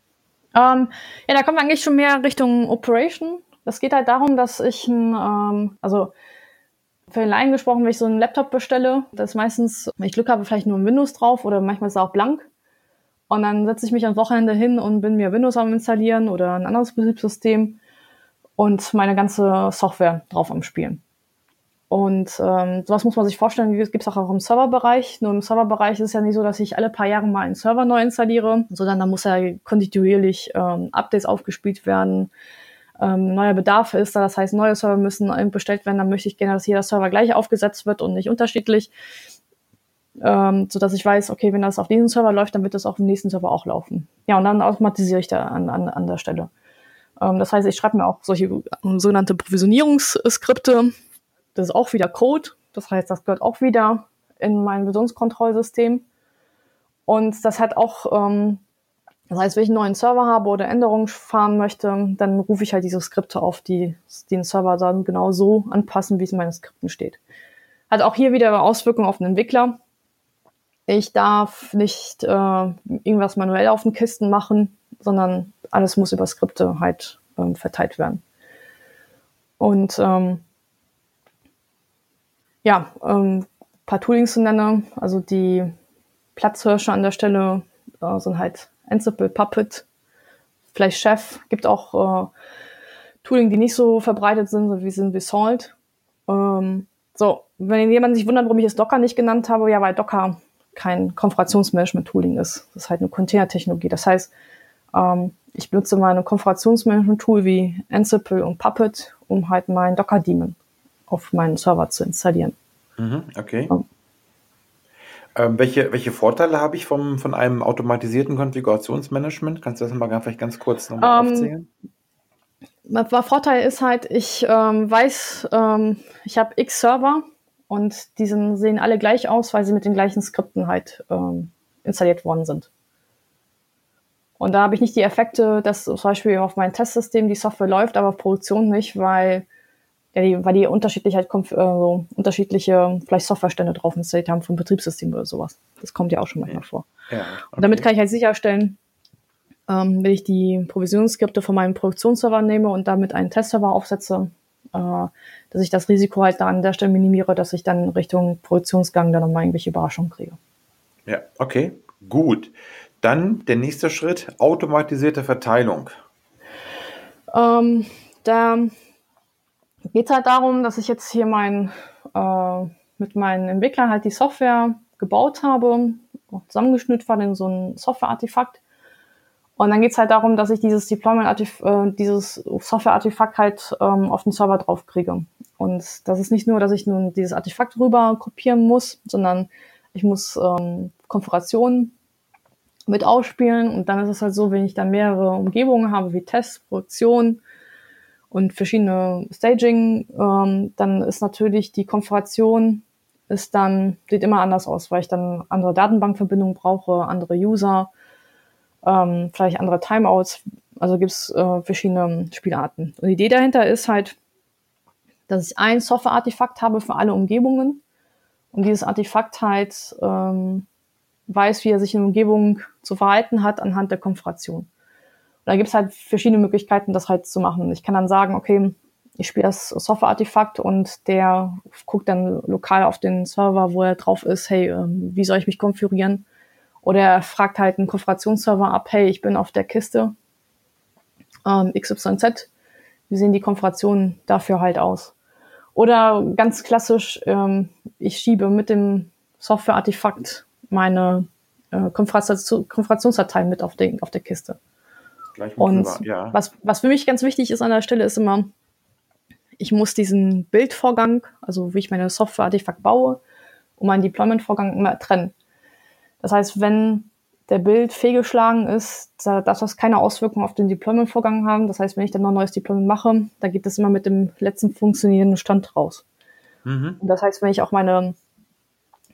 Ähm, ja, da kommen wir eigentlich schon mehr Richtung Operation. Das geht halt darum, dass ich ein, ähm, also für den Laien gesprochen, wenn ich so einen Laptop bestelle, da ist meistens, wenn ich Glück habe, vielleicht nur ein Windows drauf oder manchmal ist er auch blank. Und dann setze ich mich am Wochenende hin und bin mir Windows am installieren oder ein anderes Betriebssystem und meine ganze Software drauf am Spielen. Und ähm, sowas muss man sich vorstellen, gibt es auch, auch im Serverbereich. Nur im Serverbereich ist es ja nicht so, dass ich alle paar Jahre mal einen Server neu installiere, sondern da muss ja kontinuierlich ähm, Updates aufgespielt werden. Ähm, neuer Bedarf ist da, das heißt, neue Server müssen bestellt werden. Dann möchte ich gerne, dass jeder Server gleich aufgesetzt wird und nicht unterschiedlich. Ähm, so dass ich weiß, okay, wenn das auf diesem Server läuft, dann wird das auf dem nächsten Server auch laufen. Ja, und dann automatisiere ich da an, an, an der Stelle. Ähm, das heißt, ich schreibe mir auch solche ähm, sogenannte Provisionierungsskripte. Das ist auch wieder Code. Das heißt, das gehört auch wieder in mein Versionskontrollsystem. Und das hat auch, ähm, das heißt, wenn ich einen neuen Server habe oder Änderungen fahren möchte, dann rufe ich halt diese Skripte auf, die den Server dann genau so anpassen, wie es in meinen Skripten steht. Hat auch hier wieder Auswirkungen auf den Entwickler. Ich darf nicht äh, irgendwas manuell auf den Kisten machen, sondern alles muss über Skripte halt ähm, verteilt werden. Und ähm, ja, ähm, paar Toolings zu nennen, also die Platzhirsche an der Stelle äh, sind halt Ansible, Puppet, vielleicht Chef, gibt auch äh, Tooling, die nicht so verbreitet sind, so wie sind wie Salt. Ähm, so, wenn jemand sich wundert, warum ich es Docker nicht genannt habe, ja, weil Docker kein Konfigurationsmanagement-Tooling ist. Das ist halt eine Container-Technologie. Das heißt, ähm, ich benutze meine Konfigurationsmanagement-Tool wie Ansible und Puppet, um halt meinen Docker-Daemon auf meinen Server zu installieren. Mhm, okay. Um, ähm, welche, welche Vorteile habe ich vom, von einem automatisierten Konfigurationsmanagement? Kannst du das mal vielleicht ganz kurz nochmal ähm, aufzählen? Vorteil ist halt, ich ähm, weiß, ähm, ich habe x Server und die sind, sehen alle gleich aus, weil sie mit den gleichen Skripten halt ähm, installiert worden sind. Und da habe ich nicht die Effekte, dass zum Beispiel auf meinem Testsystem die Software läuft, aber auf Produktion nicht, weil, ja, die, weil die unterschiedlich halt äh, so unterschiedliche vielleicht Softwarestände drauf installiert haben vom Betriebssystem oder sowas. Das kommt ja auch schon manchmal vor. Ja, okay. Und damit kann ich halt sicherstellen, ähm, wenn ich die Provisionsskripte von meinem Produktionsserver nehme und damit einen Testserver aufsetze, äh, dass ich das Risiko halt da an der Stelle minimiere, dass ich dann Richtung Produktionsgang dann nochmal irgendwelche Überraschungen kriege. Ja, okay, gut. Dann der nächste Schritt, automatisierte Verteilung. Ähm, da geht es halt darum, dass ich jetzt hier mein, äh, mit meinen Entwicklern halt die Software gebaut habe, zusammengeschnürt war in so ein Software-Artefakt. Und dann geht es halt darum, dass ich dieses Deployment, äh, dieses Software-Artefakt halt ähm, auf den Server drauf kriege. Und das ist nicht nur, dass ich nun dieses Artefakt rüber kopieren muss, sondern ich muss ähm, Konfigurationen mit ausspielen. Und dann ist es halt so, wenn ich dann mehrere Umgebungen habe, wie Test, Produktion und verschiedene Staging, ähm, dann ist natürlich die Konfiguration ist dann, sieht immer anders aus, weil ich dann andere Datenbankverbindungen brauche, andere User, ähm, vielleicht andere Timeouts. Also gibt's äh, verschiedene Spielarten. Und die Idee dahinter ist halt, dass ich ein Software-Artefakt habe für alle Umgebungen und dieses Artefakt halt ähm, weiß, wie er sich in der Umgebung zu verhalten hat anhand der Konfiguration. Da gibt es halt verschiedene Möglichkeiten, das halt zu machen. Ich kann dann sagen, okay, ich spiele das Software-Artefakt und der guckt dann lokal auf den Server, wo er drauf ist, hey, ähm, wie soll ich mich konfigurieren? Oder er fragt halt einen Konfigurationsserver ab, hey, ich bin auf der Kiste ähm, XYZ, wie sehen die Konfigurationen dafür halt aus? Oder ganz klassisch, ähm, ich schiebe mit dem Software-Artefakt meine äh, Konfigurationsdatei mit auf, den, auf der Kiste. Und ja. was, was für mich ganz wichtig ist an der Stelle, ist immer, ich muss diesen Bildvorgang, also wie ich meine Software-Artefakt baue, und meinen Deployment-Vorgang immer trennen. Das heißt, wenn der Bild fehlgeschlagen ist, darf das keine Auswirkungen auf den Deployment-Vorgang haben. Das heißt, wenn ich dann noch ein neues Deployment mache, dann geht das immer mit dem letzten funktionierenden Stand raus. Mhm. Und das heißt, wenn ich auch meine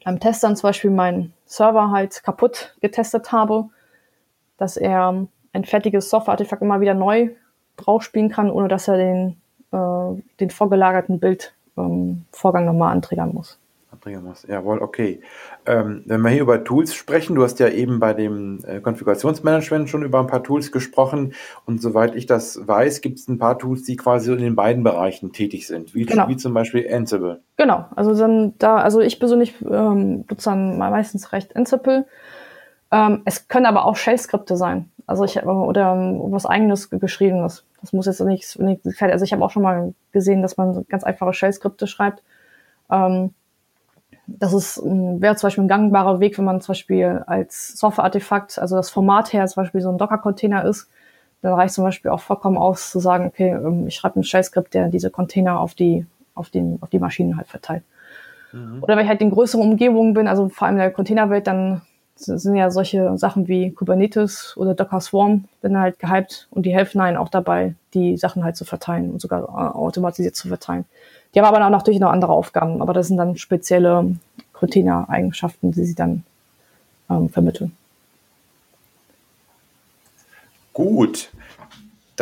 beim Testern zum Beispiel meinen Server halt kaputt getestet habe, dass er ein fertiges Software-Artefakt immer wieder neu draufspielen kann, ohne dass er den, äh, den vorgelagerten Bildvorgang ähm, nochmal anträgern muss bringen muss. Jawohl, okay. Ähm, wenn wir hier über Tools sprechen, du hast ja eben bei dem äh, Konfigurationsmanagement schon über ein paar Tools gesprochen und soweit ich das weiß, gibt es ein paar Tools, die quasi in den beiden Bereichen tätig sind, wie, genau. wie zum Beispiel Ansible. Genau, also dann da, also ich persönlich ähm, nutze dann meistens recht Ansible. Ähm, es können aber auch Shell-Skripte sein. Also ich oder um, was eigenes geschriebenes. Das muss jetzt nicht, nicht also ich habe auch schon mal gesehen, dass man ganz einfache Shell-Skripte schreibt. Ähm, das ist, wäre zum Beispiel ein gangbarer Weg, wenn man zum Beispiel als Software-Artefakt, also das Format her zum Beispiel so ein Docker-Container ist, dann reicht zum Beispiel auch vollkommen aus zu sagen, okay, ähm, ich schreibe ein Shell-Skript, der diese Container auf die, auf den, auf die Maschinen halt verteilt. Mhm. Oder wenn ich halt in größeren Umgebungen bin, also vor allem in der Containerwelt, dann sind ja solche Sachen wie Kubernetes oder Docker Swarm, werden halt gehypt und die helfen einen auch dabei, die Sachen halt zu verteilen und sogar äh, automatisiert zu verteilen. Die haben aber auch natürlich noch andere Aufgaben, aber das sind dann spezielle Container-Eigenschaften, die sie dann ähm, vermitteln. Gut,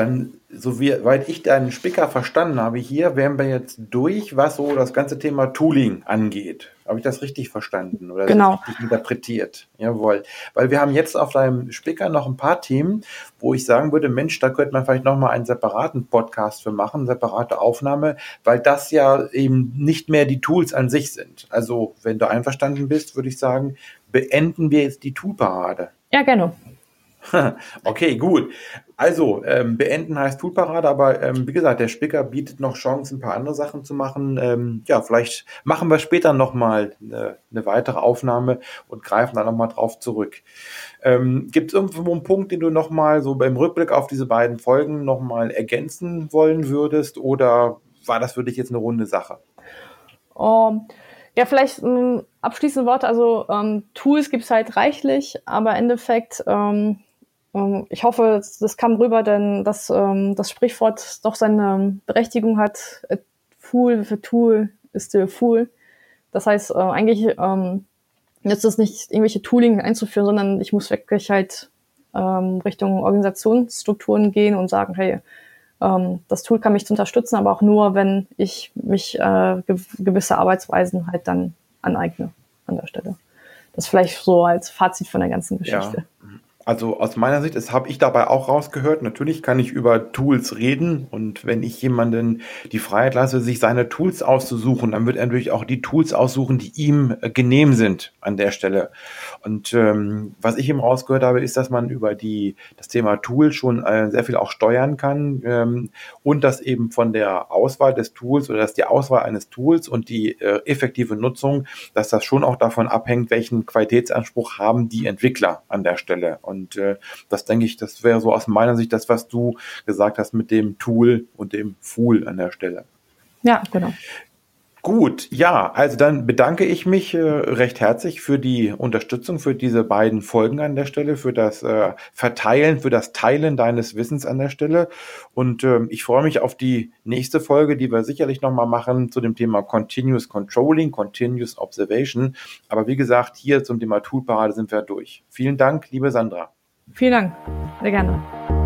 dann, soweit ich deinen Spicker verstanden habe, hier wären wir jetzt durch, was so das ganze Thema Tooling angeht. Habe ich das richtig verstanden oder genau. richtig interpretiert? Jawohl. Weil wir haben jetzt auf deinem Spicker noch ein paar Themen, wo ich sagen würde, Mensch, da könnte man vielleicht nochmal einen separaten Podcast für machen, eine separate Aufnahme, weil das ja eben nicht mehr die Tools an sich sind. Also, wenn du einverstanden bist, würde ich sagen, beenden wir jetzt die Toolparade. Ja, gerne. (laughs) Okay, gut. Also, ähm, beenden heißt Toolparade, aber ähm, wie gesagt, der Spicker bietet noch Chancen, ein paar andere Sachen zu machen. Ähm, ja, vielleicht machen wir später nochmal eine, eine weitere Aufnahme und greifen da nochmal drauf zurück. Ähm, Gibt es irgendwo einen Punkt, den du nochmal so beim Rückblick auf diese beiden Folgen nochmal ergänzen wollen würdest oder war das für dich jetzt eine runde Sache? Um, ja, vielleicht ein abschließende Wort. Also ähm, Tools gibt es halt reichlich, aber im Endeffekt ähm, ähm, ich hoffe, das kam rüber, denn dass ähm, das Sprichwort doch seine Berechtigung hat. A fool für Tool ist still Fool. Das heißt, äh, eigentlich ähm, jetzt ist nicht irgendwelche Tooling einzuführen, sondern ich muss wirklich halt ähm, Richtung Organisationsstrukturen gehen und sagen, hey, ähm, das Tool kann mich unterstützen, aber auch nur, wenn ich mich äh, ge gewisse Arbeitsweisen halt dann aneigne an der Stelle. Das vielleicht so als Fazit von der ganzen Geschichte. Ja. Also aus meiner Sicht, das habe ich dabei auch rausgehört. Natürlich kann ich über Tools reden und wenn ich jemanden die Freiheit lasse, sich seine Tools auszusuchen, dann wird er natürlich auch die Tools aussuchen, die ihm äh, genehm sind an der Stelle. Und ähm, was ich eben rausgehört habe, ist, dass man über die das Thema Tool schon äh, sehr viel auch steuern kann ähm, und dass eben von der Auswahl des Tools oder dass die Auswahl eines Tools und die äh, effektive Nutzung, dass das schon auch davon abhängt, welchen Qualitätsanspruch haben die Entwickler an der Stelle. Und äh, das denke ich, das wäre so aus meiner Sicht das, was du gesagt hast mit dem Tool und dem Fool an der Stelle. Ja, genau. Gut, ja, also dann bedanke ich mich äh, recht herzlich für die Unterstützung für diese beiden Folgen an der Stelle, für das äh, Verteilen, für das Teilen deines Wissens an der Stelle. Und äh, ich freue mich auf die nächste Folge, die wir sicherlich nochmal machen zu dem Thema Continuous Controlling, Continuous Observation. Aber wie gesagt, hier zum Thema Toolparade sind wir durch. Vielen Dank, liebe Sandra. Vielen Dank, sehr gerne.